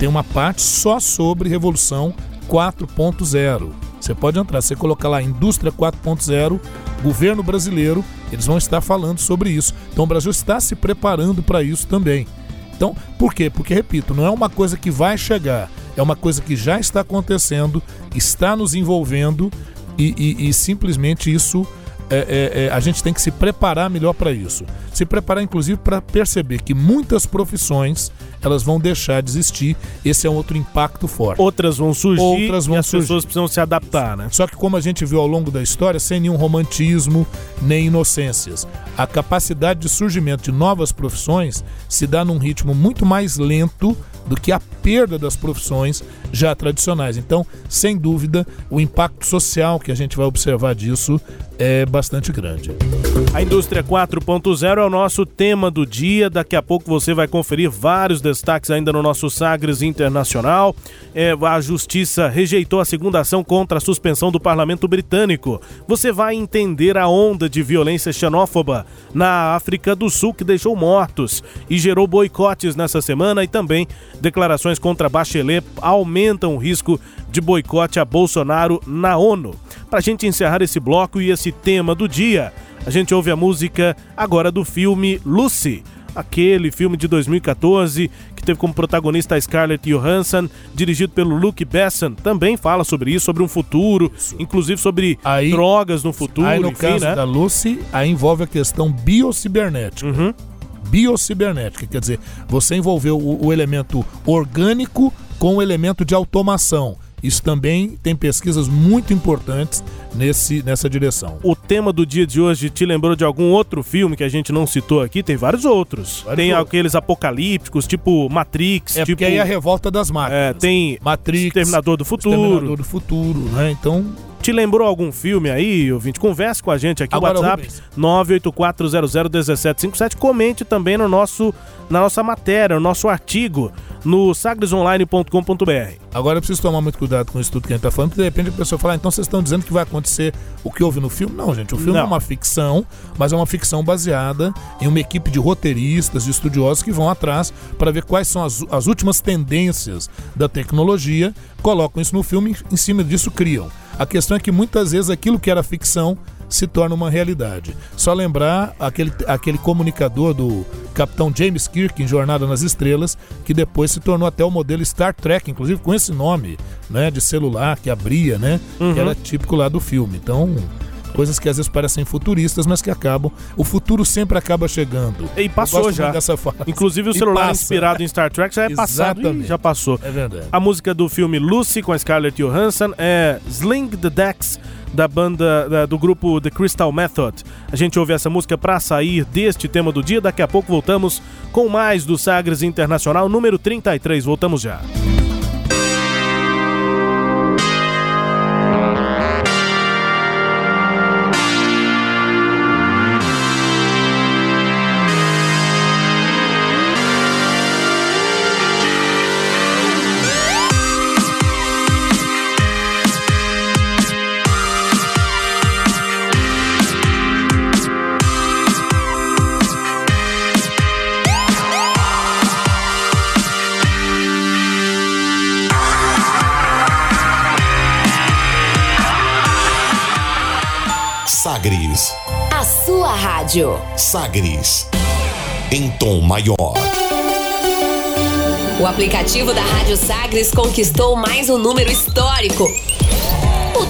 tem uma parte só sobre Revolução 4.0. Você pode entrar, você colocar lá Indústria 4.0, governo brasileiro, eles vão estar falando sobre isso. Então o Brasil está se preparando para isso também. Então, por quê? Porque, repito, não é uma coisa que vai chegar, é uma coisa que já está acontecendo, está nos envolvendo e, e, e simplesmente isso é, é, é, a gente tem que se preparar melhor para isso. Se preparar, inclusive, para perceber que muitas profissões elas vão deixar de existir. Esse é um outro impacto forte. Outras vão surgir Outras vão e as surgir. pessoas precisam se adaptar, né? Só que como a gente viu ao longo da história, sem nenhum romantismo nem inocências, a capacidade de surgimento de novas profissões se dá num ritmo muito mais lento do que a perda das profissões já tradicionais. Então, sem dúvida, o impacto social que a gente vai observar disso é bastante grande. A indústria 4.0 é o nosso tema do dia. Daqui a pouco você vai conferir vários destaques ainda no nosso Sagres Internacional. É, a justiça rejeitou a segunda ação contra a suspensão do parlamento britânico. Você vai entender a onda de violência xenófoba na África do Sul que deixou mortos e gerou boicotes nessa semana e também declarações contra Bachelet aumentam o risco de boicote a Bolsonaro na ONU. Para a gente encerrar esse bloco e esse tema do dia, a gente ouve a música agora do filme Lucy, aquele filme de 2014 que teve como protagonista a Scarlett Johansson, dirigido pelo Luke Besson, também fala sobre isso, sobre um futuro, isso. inclusive sobre aí, drogas no futuro. Aí no enfim, caso né? da Lucy, aí envolve a questão biocibernética. Uhum biocibernética, quer dizer, você envolveu o, o elemento orgânico com o elemento de automação. Isso também tem pesquisas muito importantes nesse, nessa direção. O tema do dia de hoje te lembrou de algum outro filme que a gente não citou aqui? Tem vários outros. Vários tem outros. aqueles apocalípticos, tipo Matrix, É tipo. porque aí é a revolta das máquinas. é, tem Matrix, Exterminador do Futuro. Exterminador do Futuro, né? Então, Te lembrou algum filme aí, ouvinte? Converse com a gente aqui no WhatsApp Rubens. 984001757. Comente também no nosso, na nossa matéria, no nosso artigo no sagresonline.com.br. agora eu preciso tomar muito cuidado com isso tudo que a gente tá falando, porque de repente a pessoa fala, ah, então vocês estão dizendo que vai acontecer o que houve no filme? Não, gente, o filme Não. é uma ficção, mas é uma ficção baseada em uma equipe de roteiristas, de estudiosos que vão atrás para ver quais são as, as últimas tendências da tecnologia, colocam isso no filme e em cima disso criam. A questão é que muitas vezes aquilo que era ficção se torna uma realidade. Só lembrar aquele, aquele comunicador do Capitão James Kirk em Jornada nas Estrelas, que depois se tornou até o modelo Star Trek, inclusive com esse nome, né, de celular que abria, né, que era típico lá do filme. Então, coisas que às vezes parecem futuristas, mas que acabam, o futuro sempre acaba chegando. E passou já. Inclusive o celular passa. inspirado em Star Trek já é passado e Exatamente. já passou. É verdade. A música do filme Lucy com a Scarlett Johansson é Sling the Decks da banda da- do grupo The Crystal Method. A gente ouve essa música para sair deste tema do dia. Daqui a pouco voltamos com mais do Sagres Internacional número 33. Voltamos já. Rádio. Sagres. Em tom maior. O aplicativo da Rádio Sagres conquistou mais um número histórico.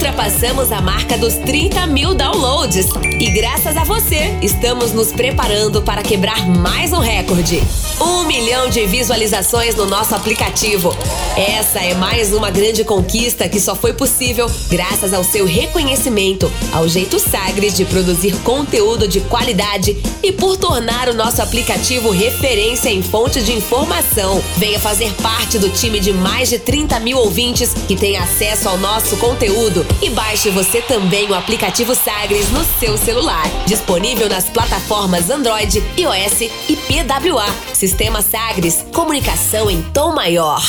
Ultrapassamos a marca dos 30 mil downloads. E graças a você, estamos nos preparando para quebrar mais um recorde. Um milhão de visualizações no nosso aplicativo. Essa é mais uma grande conquista que só foi possível graças ao seu reconhecimento, ao jeito Sagres de produzir conteúdo de qualidade e por tornar o nosso aplicativo referência em fonte de informação. Venha fazer parte do time de mais de 30 mil ouvintes que tem acesso ao nosso conteúdo e baixe você também o aplicativo Sagres no seu celular. Disponível nas plataformas Android, iOS e PWA. Sistema Sagres, comunicação em tom maior.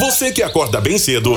Você que acorda bem cedo,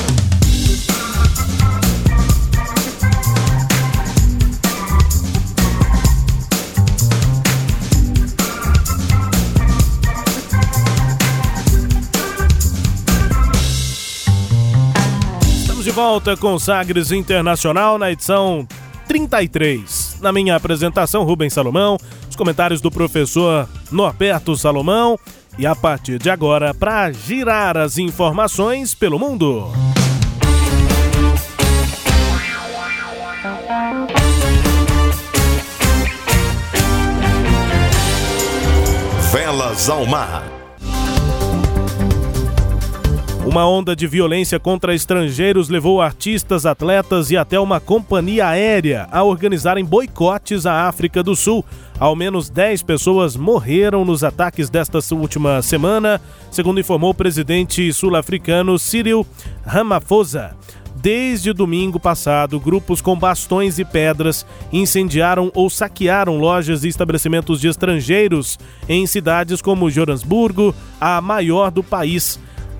Estamos de volta com Sagres Internacional na edição 33. Na minha apresentação, Rubens Salomão, os comentários do professor Norberto Salomão e a partir de agora, para girar as informações pelo mundo. Velas ao mar. Uma onda de violência contra estrangeiros levou artistas, atletas e até uma companhia aérea a organizarem boicotes à África do Sul. Ao menos 10 pessoas morreram nos ataques desta última semana, segundo informou o presidente sul-africano Cyril Ramaphosa. Desde domingo passado, grupos com bastões e pedras incendiaram ou saquearam lojas e estabelecimentos de estrangeiros em cidades como Joanesburgo, a maior do país.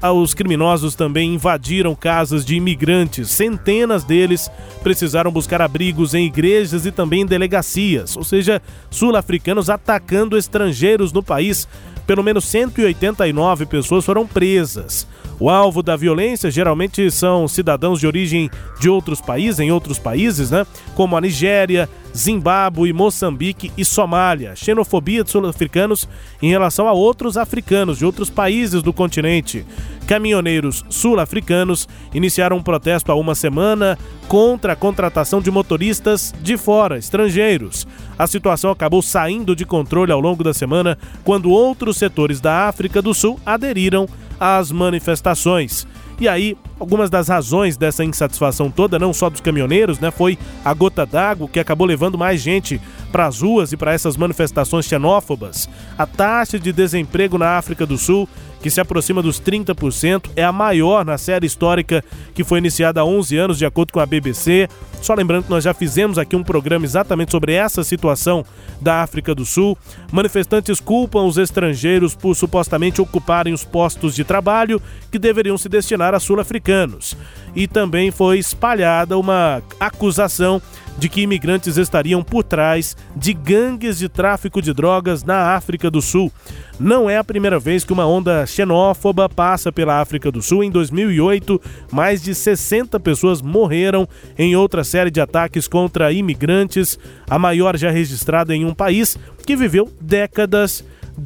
Os criminosos também invadiram casas de imigrantes. Centenas deles precisaram buscar abrigos em igrejas e também em delegacias, ou seja, sul-africanos atacando estrangeiros no país. Pelo menos 189 pessoas foram presas. O alvo da violência geralmente são cidadãos de origem de outros países, em outros países, né? Como a Nigéria, Zimbábue, Moçambique e Somália. Xenofobia de sul-africanos em relação a outros africanos de outros países do continente. Caminhoneiros sul-africanos iniciaram um protesto há uma semana contra a contratação de motoristas de fora, estrangeiros. A situação acabou saindo de controle ao longo da semana quando outros setores da África do Sul aderiram às manifestações. E aí, algumas das razões dessa insatisfação toda, não só dos caminhoneiros, né, foi a gota d'água que acabou levando mais gente para as ruas e para essas manifestações xenófobas. A taxa de desemprego na África do Sul que se aproxima dos 30%, é a maior na série histórica que foi iniciada há 11 anos, de acordo com a BBC. Só lembrando que nós já fizemos aqui um programa exatamente sobre essa situação da África do Sul. Manifestantes culpam os estrangeiros por supostamente ocuparem os postos de trabalho que deveriam se destinar a sul-africanos. E também foi espalhada uma acusação de que imigrantes estariam por trás de gangues de tráfico de drogas na África do Sul. Não é a primeira vez que uma onda xenófoba passa pela África do Sul. Em 2008, mais de 60 pessoas morreram em outra série de ataques contra imigrantes, a maior já registrada em um país que viveu décadas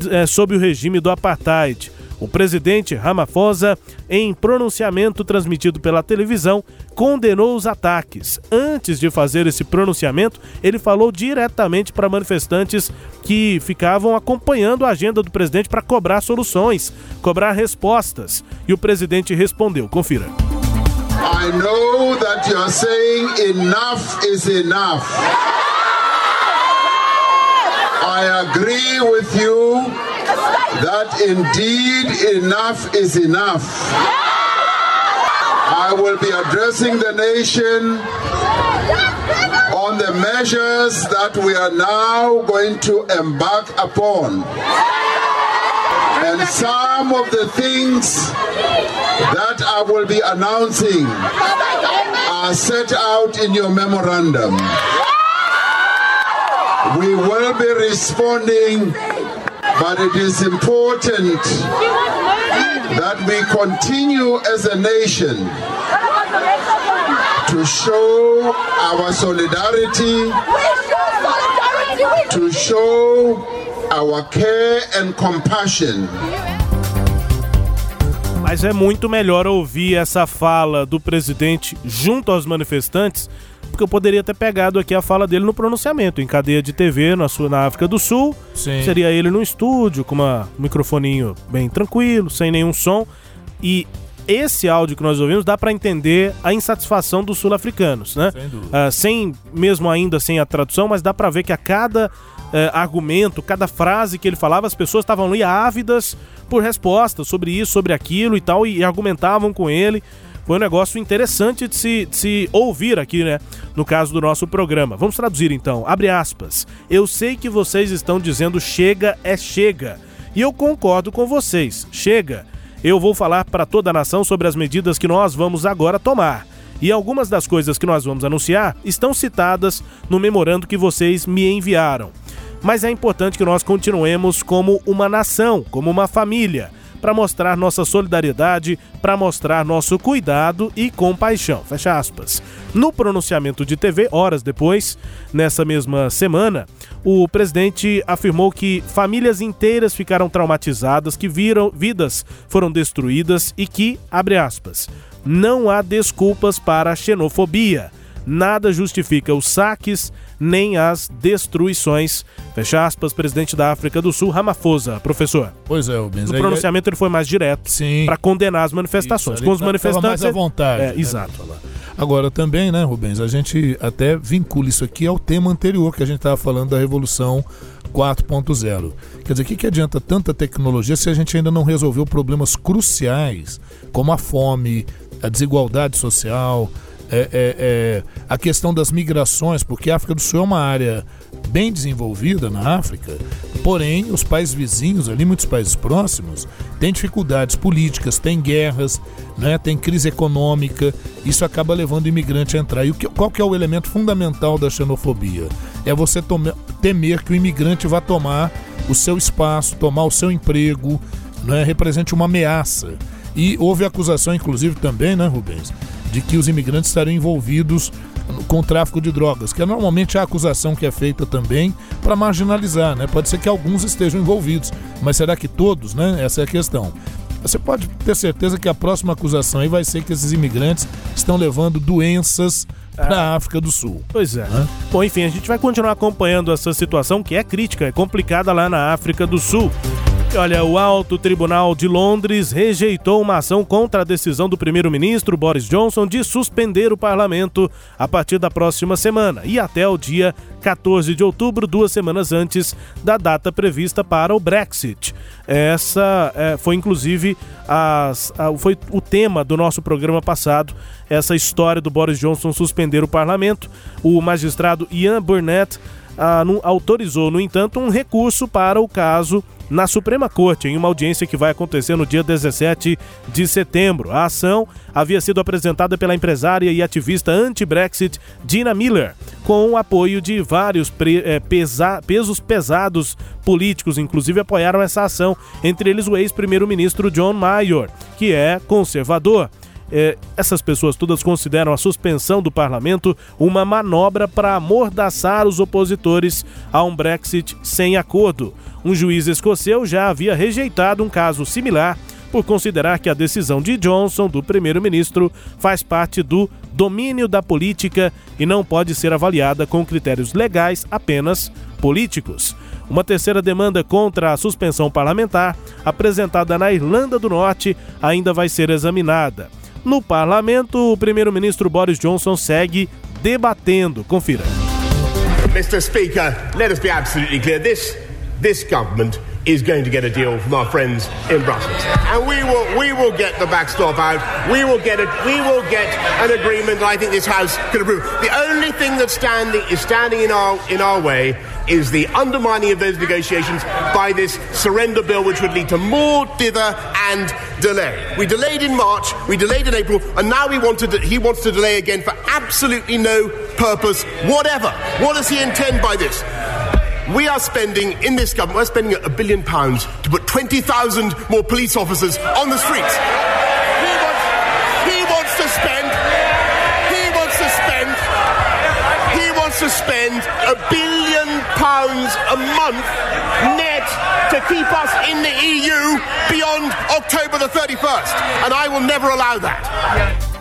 é, sob o regime do apartheid. O presidente Ramaphosa, em pronunciamento transmitido pela televisão, condenou os ataques. Antes de fazer esse pronunciamento, ele falou diretamente para manifestantes que ficavam acompanhando a agenda do presidente para cobrar soluções, cobrar respostas. E o presidente respondeu. Confira. I know that you're saying enough is enough. I agree with you that indeed enough is enough. I will be addressing the nation on the measures that we are now going to embark upon. And some of the things that I will be announcing are set out in your memorandum. We will be responding but it is important that we continue as a nation to show our solidarity, to show our care and compassion. Mas é muito melhor ouvir essa fala do presidente junto aos manifestantes porque eu poderia ter pegado aqui a fala dele no pronunciamento, em cadeia de TV na, sua, na África do Sul. Sim. Seria ele no estúdio, com uma, um microfoninho bem tranquilo, sem nenhum som. E esse áudio que nós ouvimos dá para entender a insatisfação dos sul-africanos, né? Sem, uh, sem, mesmo ainda sem a tradução, mas dá para ver que a cada uh, argumento, cada frase que ele falava, as pessoas estavam ali ávidas por respostas sobre isso, sobre aquilo e tal, e, e argumentavam com ele. Foi um negócio interessante de se, de se ouvir aqui, né? No caso do nosso programa. Vamos traduzir então. Abre aspas. Eu sei que vocês estão dizendo chega é chega. E eu concordo com vocês. Chega. Eu vou falar para toda a nação sobre as medidas que nós vamos agora tomar. E algumas das coisas que nós vamos anunciar estão citadas no memorando que vocês me enviaram. Mas é importante que nós continuemos como uma nação, como uma família para mostrar nossa solidariedade, para mostrar nosso cuidado e compaixão. Fecha aspas. No pronunciamento de TV, horas depois, nessa mesma semana, o presidente afirmou que famílias inteiras ficaram traumatizadas, que viram vidas foram destruídas e que, abre aspas, não há desculpas para a xenofobia. Nada justifica os saques nem as destruições. Fecha aspas, presidente da África do Sul, Ramaphosa, professor. Pois é, Rubens. No pronunciamento ele foi mais direto para condenar as manifestações. Isso, Com os tá, manifestantes. mais à vontade. É, né, exato. Agora também, né, Rubens, a gente até vincula isso aqui ao tema anterior que a gente estava falando da Revolução 4.0. Quer dizer, o que, que adianta tanta tecnologia se a gente ainda não resolveu problemas cruciais, como a fome, a desigualdade social, é, é, é, a questão das migrações, porque a África do Sul é uma área bem desenvolvida na África, porém os países vizinhos ali, muitos países próximos, têm dificuldades políticas, têm guerras, né, tem crise econômica, isso acaba levando o imigrante a entrar. E o que, qual que é o elemento fundamental da xenofobia? É você tome, temer que o imigrante vá tomar o seu espaço, tomar o seu emprego, né, represente uma ameaça. E houve acusação, inclusive, também, né, Rubens, de que os imigrantes estariam envolvidos com tráfico de drogas, que é normalmente a acusação que é feita também para marginalizar, né? Pode ser que alguns estejam envolvidos, mas será que todos, né? Essa é a questão. Você pode ter certeza que a próxima acusação aí vai ser que esses imigrantes estão levando doenças para a África do Sul. Pois é. Bom, enfim, a gente vai continuar acompanhando essa situação que é crítica, é complicada lá na África do Sul. Olha, o Alto Tribunal de Londres rejeitou uma ação contra a decisão do primeiro-ministro Boris Johnson de suspender o parlamento a partir da próxima semana e até o dia 14 de outubro, duas semanas antes da data prevista para o Brexit. Essa é, foi inclusive as, a, foi o tema do nosso programa passado, essa história do Boris Johnson suspender o parlamento. O magistrado Ian Burnett ah, no, autorizou, no entanto, um recurso para o caso na Suprema Corte, em uma audiência que vai acontecer no dia 17 de setembro. A ação havia sido apresentada pela empresária e ativista anti-Brexit Dina Miller, com o apoio de vários é, pesa pesos pesados políticos, inclusive apoiaram essa ação, entre eles o ex-primeiro-ministro John Major, que é conservador. É, essas pessoas todas consideram a suspensão do parlamento uma manobra para amordaçar os opositores a um Brexit sem acordo. Um juiz escoceu já havia rejeitado um caso similar por considerar que a decisão de Johnson, do primeiro-ministro, faz parte do domínio da política e não pode ser avaliada com critérios legais apenas políticos. Uma terceira demanda contra a suspensão parlamentar, apresentada na Irlanda do Norte, ainda vai ser examinada. No parlamento, o primeiro-ministro Boris Johnson segue debatendo. Confira. Mr. Speaker, let us be absolutely clear. This this government is going to get a deal from our friends in Brussels, and we will we will get the backstop out. We will get it. We will get an agreement. I think this House can approve. The only thing that's standing is standing in our in our way is the undermining of those negotiations by this surrender bill, which would lead to more dither and delay. We delayed in March, we delayed in April, and now we want to, he wants to delay again for absolutely no purpose whatever. What does he intend by this? We are spending, in this government, we're spending a billion pounds to put 20,000 more police officers on the streets. He wants, he wants to spend, he wants to spend, he wants to spend a billion pounds a month net to keep us in the EU beyond October the 31st. And I will never allow that.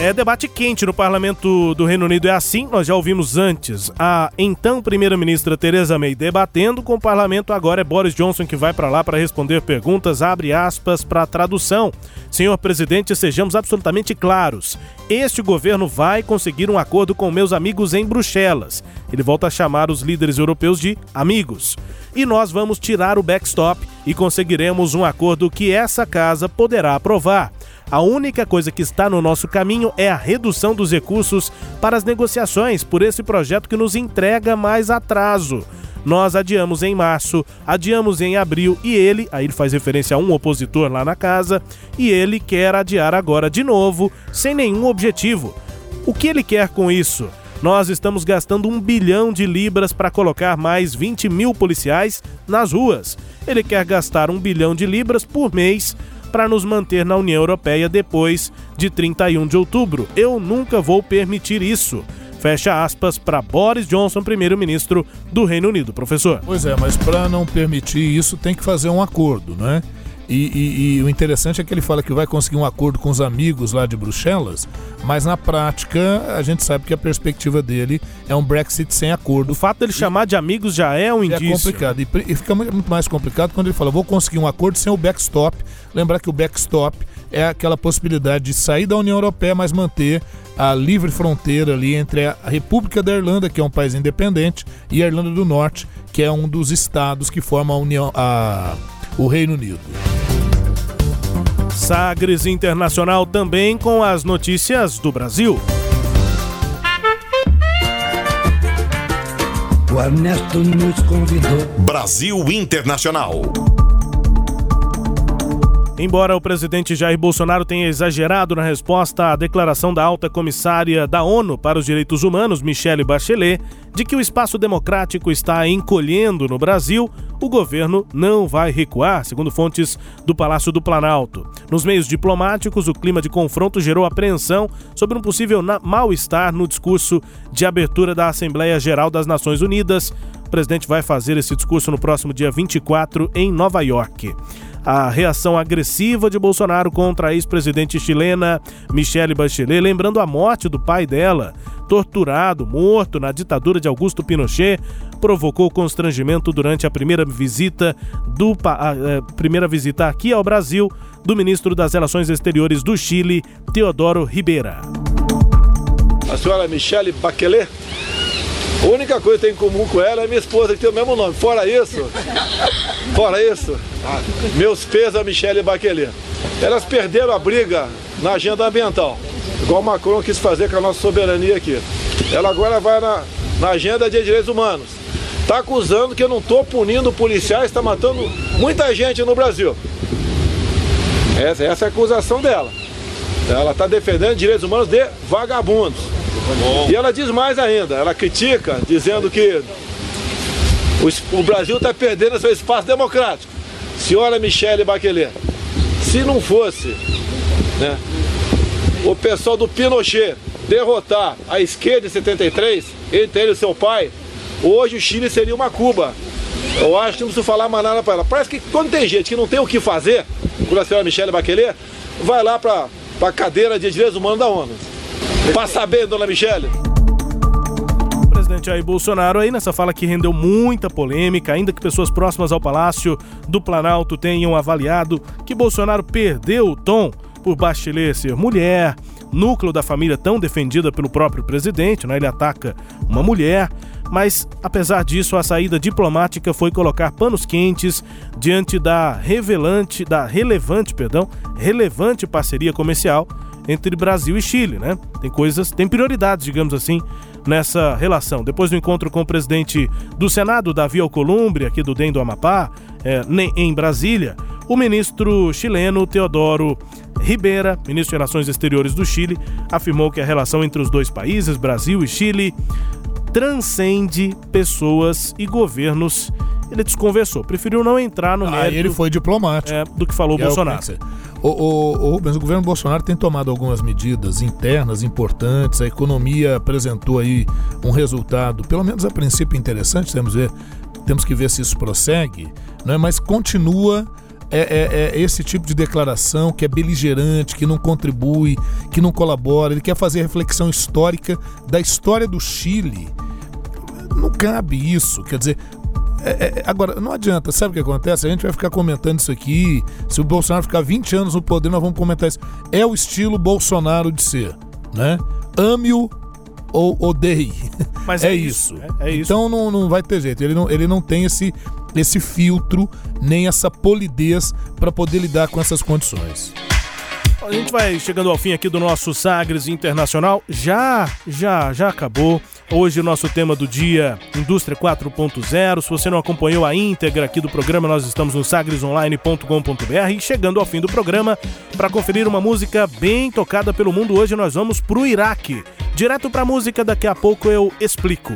É debate quente no parlamento do Reino Unido. É assim, nós já ouvimos antes a então primeira-ministra Theresa May debatendo com o parlamento. Agora é Boris Johnson que vai para lá para responder perguntas. Abre aspas para tradução. Senhor presidente, sejamos absolutamente claros. Este governo vai conseguir um acordo com meus amigos em Bruxelas. Ele volta a chamar os líderes europeus de amigos. E nós vamos tirar o backstop e conseguiremos um acordo que essa casa poderá aprovar. A única coisa que está no nosso caminho é a redução dos recursos para as negociações por esse projeto que nos entrega mais atraso. Nós adiamos em março, adiamos em abril e ele, aí ele faz referência a um opositor lá na casa, e ele quer adiar agora de novo, sem nenhum objetivo. O que ele quer com isso? Nós estamos gastando um bilhão de libras para colocar mais 20 mil policiais nas ruas. Ele quer gastar um bilhão de libras por mês para nos manter na União Europeia depois de 31 de outubro. Eu nunca vou permitir isso. Fecha aspas para Boris Johnson, primeiro-ministro do Reino Unido, professor. Pois é, mas para não permitir isso tem que fazer um acordo, né? E, e, e, o interessante é que ele fala que vai conseguir um acordo com os amigos lá de Bruxelas, mas na prática a gente sabe que a perspectiva dele é um Brexit sem acordo. O fato dele e, chamar de amigos já é um indício. É complicado. E, fica muito mais complicado quando ele fala: vou conseguir um acordo sem o backstop. Lembrar que o backstop é aquela possibilidade de sair da União Europeia, mas manter a livre fronteira ali entre a República da Irlanda, que é um país independente, e a Irlanda do Norte, que é um dos estados que formam a União, a, o Reino Unido. Sagres Internacional também com as notícias do Brasil. O Ernesto nos convidou. Brasil Internacional. Embora o presidente Jair Bolsonaro tenha exagerado na resposta à declaração da alta comissária da ONU para os Direitos Humanos, Michelle Bachelet, de que o espaço democrático está encolhendo no Brasil, o governo não vai recuar, segundo fontes do Palácio do Planalto. Nos meios diplomáticos, o clima de confronto gerou apreensão sobre um possível mal-estar no discurso de abertura da Assembleia Geral das Nações Unidas. O presidente vai fazer esse discurso no próximo dia 24 em Nova York a reação agressiva de Bolsonaro contra a ex-presidente chilena Michelle Bachelet, lembrando a morte do pai dela, torturado, morto na ditadura de Augusto Pinochet, provocou constrangimento durante a primeira visita do a, a, é, primeira visita aqui ao Brasil do ministro das Relações Exteriores do Chile, Teodoro Ribeira. A senhora Michelle Bachelet a única coisa que tem em comum com ela é minha esposa, que tem o mesmo nome. Fora isso, fora isso, meus pesos a Michelle Bachelet. Elas perderam a briga na agenda ambiental, igual o Macron quis fazer com a nossa soberania aqui. Ela agora vai na, na agenda de direitos humanos. Está acusando que eu não estou punindo policiais, está matando muita gente no Brasil. Essa, essa é a acusação dela. Ela está defendendo direitos humanos de vagabundos. E ela diz mais ainda, ela critica, dizendo que o, o Brasil está perdendo seu espaço democrático. Senhora Michele Bachelet, se não fosse né, o pessoal do Pinochet derrotar a esquerda em 73, entre ele e seu pai, hoje o Chile seria uma Cuba. Eu acho que não preciso falar mais nada para ela. Parece que quando tem gente que não tem o que fazer, como a senhora Michele Bachelet, vai lá para a cadeira de direitos humanos da ONU. Passa bem, dona Michele. Jair Bolsonaro aí nessa fala que rendeu muita polêmica, ainda que pessoas próximas ao Palácio do Planalto tenham avaliado que Bolsonaro perdeu o tom por Bachelet ser mulher, núcleo da família tão defendida pelo próprio presidente, né? ele ataca uma mulher, mas apesar disso a saída diplomática foi colocar panos quentes diante da revelante, da relevante, perdão, relevante parceria comercial entre Brasil e Chile, né? Tem coisas, tem prioridades, digamos assim, nessa relação. Depois do encontro com o presidente do Senado, Davi Alcolumbre, aqui do DEM do Amapá, é, em Brasília, o ministro chileno Teodoro Ribeira, ministro de Relações Exteriores do Chile, afirmou que a relação entre os dois países, Brasil e Chile, transcende pessoas e governos. Ele desconversou, preferiu não entrar no mérito. Aí ele foi diplomático. É, do que falou o Bolsonaro. O, o, o, Rubens, o governo Bolsonaro tem tomado algumas medidas internas importantes, a economia apresentou aí um resultado, pelo menos a princípio interessante, temos, ver, temos que ver se isso prossegue, não é? mas continua é, é, é, esse tipo de declaração que é beligerante, que não contribui, que não colabora. Ele quer fazer reflexão histórica da história do Chile. Não cabe isso. Quer dizer, é, é, agora, não adianta, sabe o que acontece? A gente vai ficar comentando isso aqui. Se o Bolsonaro ficar 20 anos no poder, nós vamos comentar isso. É o estilo Bolsonaro de ser, né? Ame-o ou odeie. Mas é, é isso. isso. É, é isso. Então não, não vai ter jeito. Ele não, ele não tem esse, esse filtro, nem essa polidez para poder lidar com essas condições. A gente vai chegando ao fim aqui do nosso Sagres Internacional. Já, já, já acabou. Hoje o nosso tema do dia, Indústria 4.0. Se você não acompanhou a íntegra aqui do programa, nós estamos no sagresonline.com.br e chegando ao fim do programa, para conferir uma música bem tocada pelo mundo, hoje nós vamos para o Iraque. Direto para a música, daqui a pouco eu explico.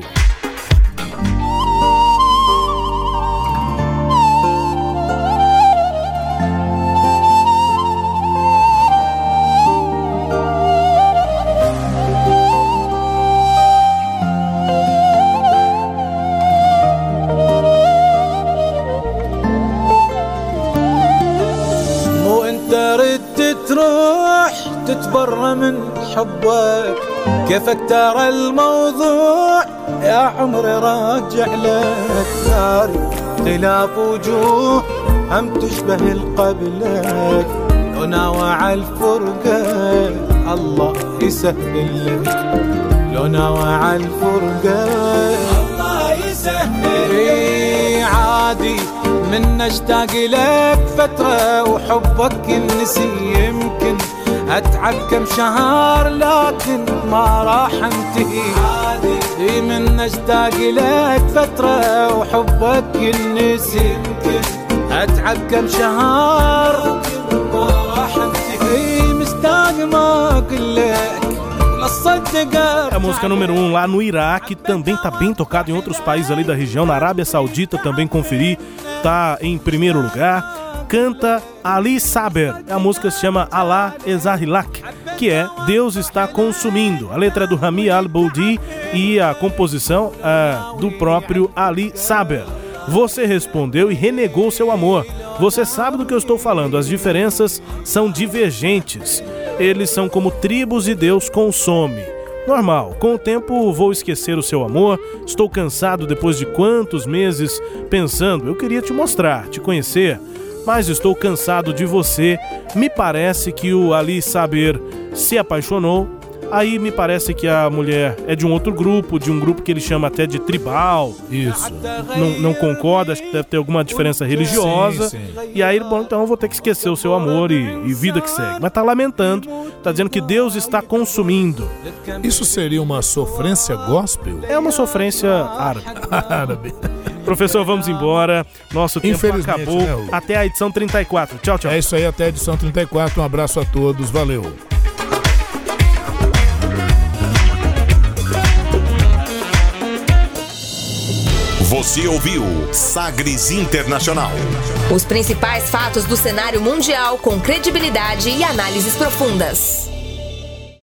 تتبرى من حبك. كيفك ترى الموضوع يا عمري راجع لك. ثاري خلاف وجوه هم تشبه القبلك. لو ناوى الفرقة الله يسهل لك. لو ناوى الفرقة الله يسهل عادي من اشتاق لك فترة وحبك النسي يمكن اتعب كم شهر لكن ما راح انتهي اي من اشتاق لك فترة وحبك النسي يمكن اتعب كم شهر ما راح انتهي مشتاق ما اقول لك ولا اصدق É a música número 1 um, lá no Iraque, também tá bem tocado em outros países ali da região, na Arábia Saudita também conferi, tá em primeiro lugar. Canta Ali Saber, a música se chama Allah Ezahilak, que é Deus está consumindo. A letra é do Rami Al-Boudi e a composição é do próprio Ali Saber. Você respondeu e renegou seu amor. Você sabe do que eu estou falando, as diferenças são divergentes. Eles são como tribos e Deus consome. Normal, com o tempo vou esquecer o seu amor. Estou cansado depois de quantos meses pensando, eu queria te mostrar, te conhecer, mas estou cansado de você. Me parece que o Ali Saber se apaixonou. Aí me parece que a mulher é de um outro grupo, de um grupo que ele chama até de tribal. Isso. Não, não concorda, acho que deve ter alguma diferença religiosa. Sim, sim. E aí, bom, então eu vou ter que esquecer o seu amor e, e vida que segue. Mas tá lamentando, tá dizendo que Deus está consumindo. Isso seria uma sofrência gospel? É uma sofrência árabe. Árabe. Professor, vamos embora. Nosso tempo acabou. né? Até a edição 34. Tchau, tchau. É isso aí, até a edição 34. Um abraço a todos, valeu. Você ouviu Sagres Internacional. Os principais fatos do cenário mundial com credibilidade e análises profundas.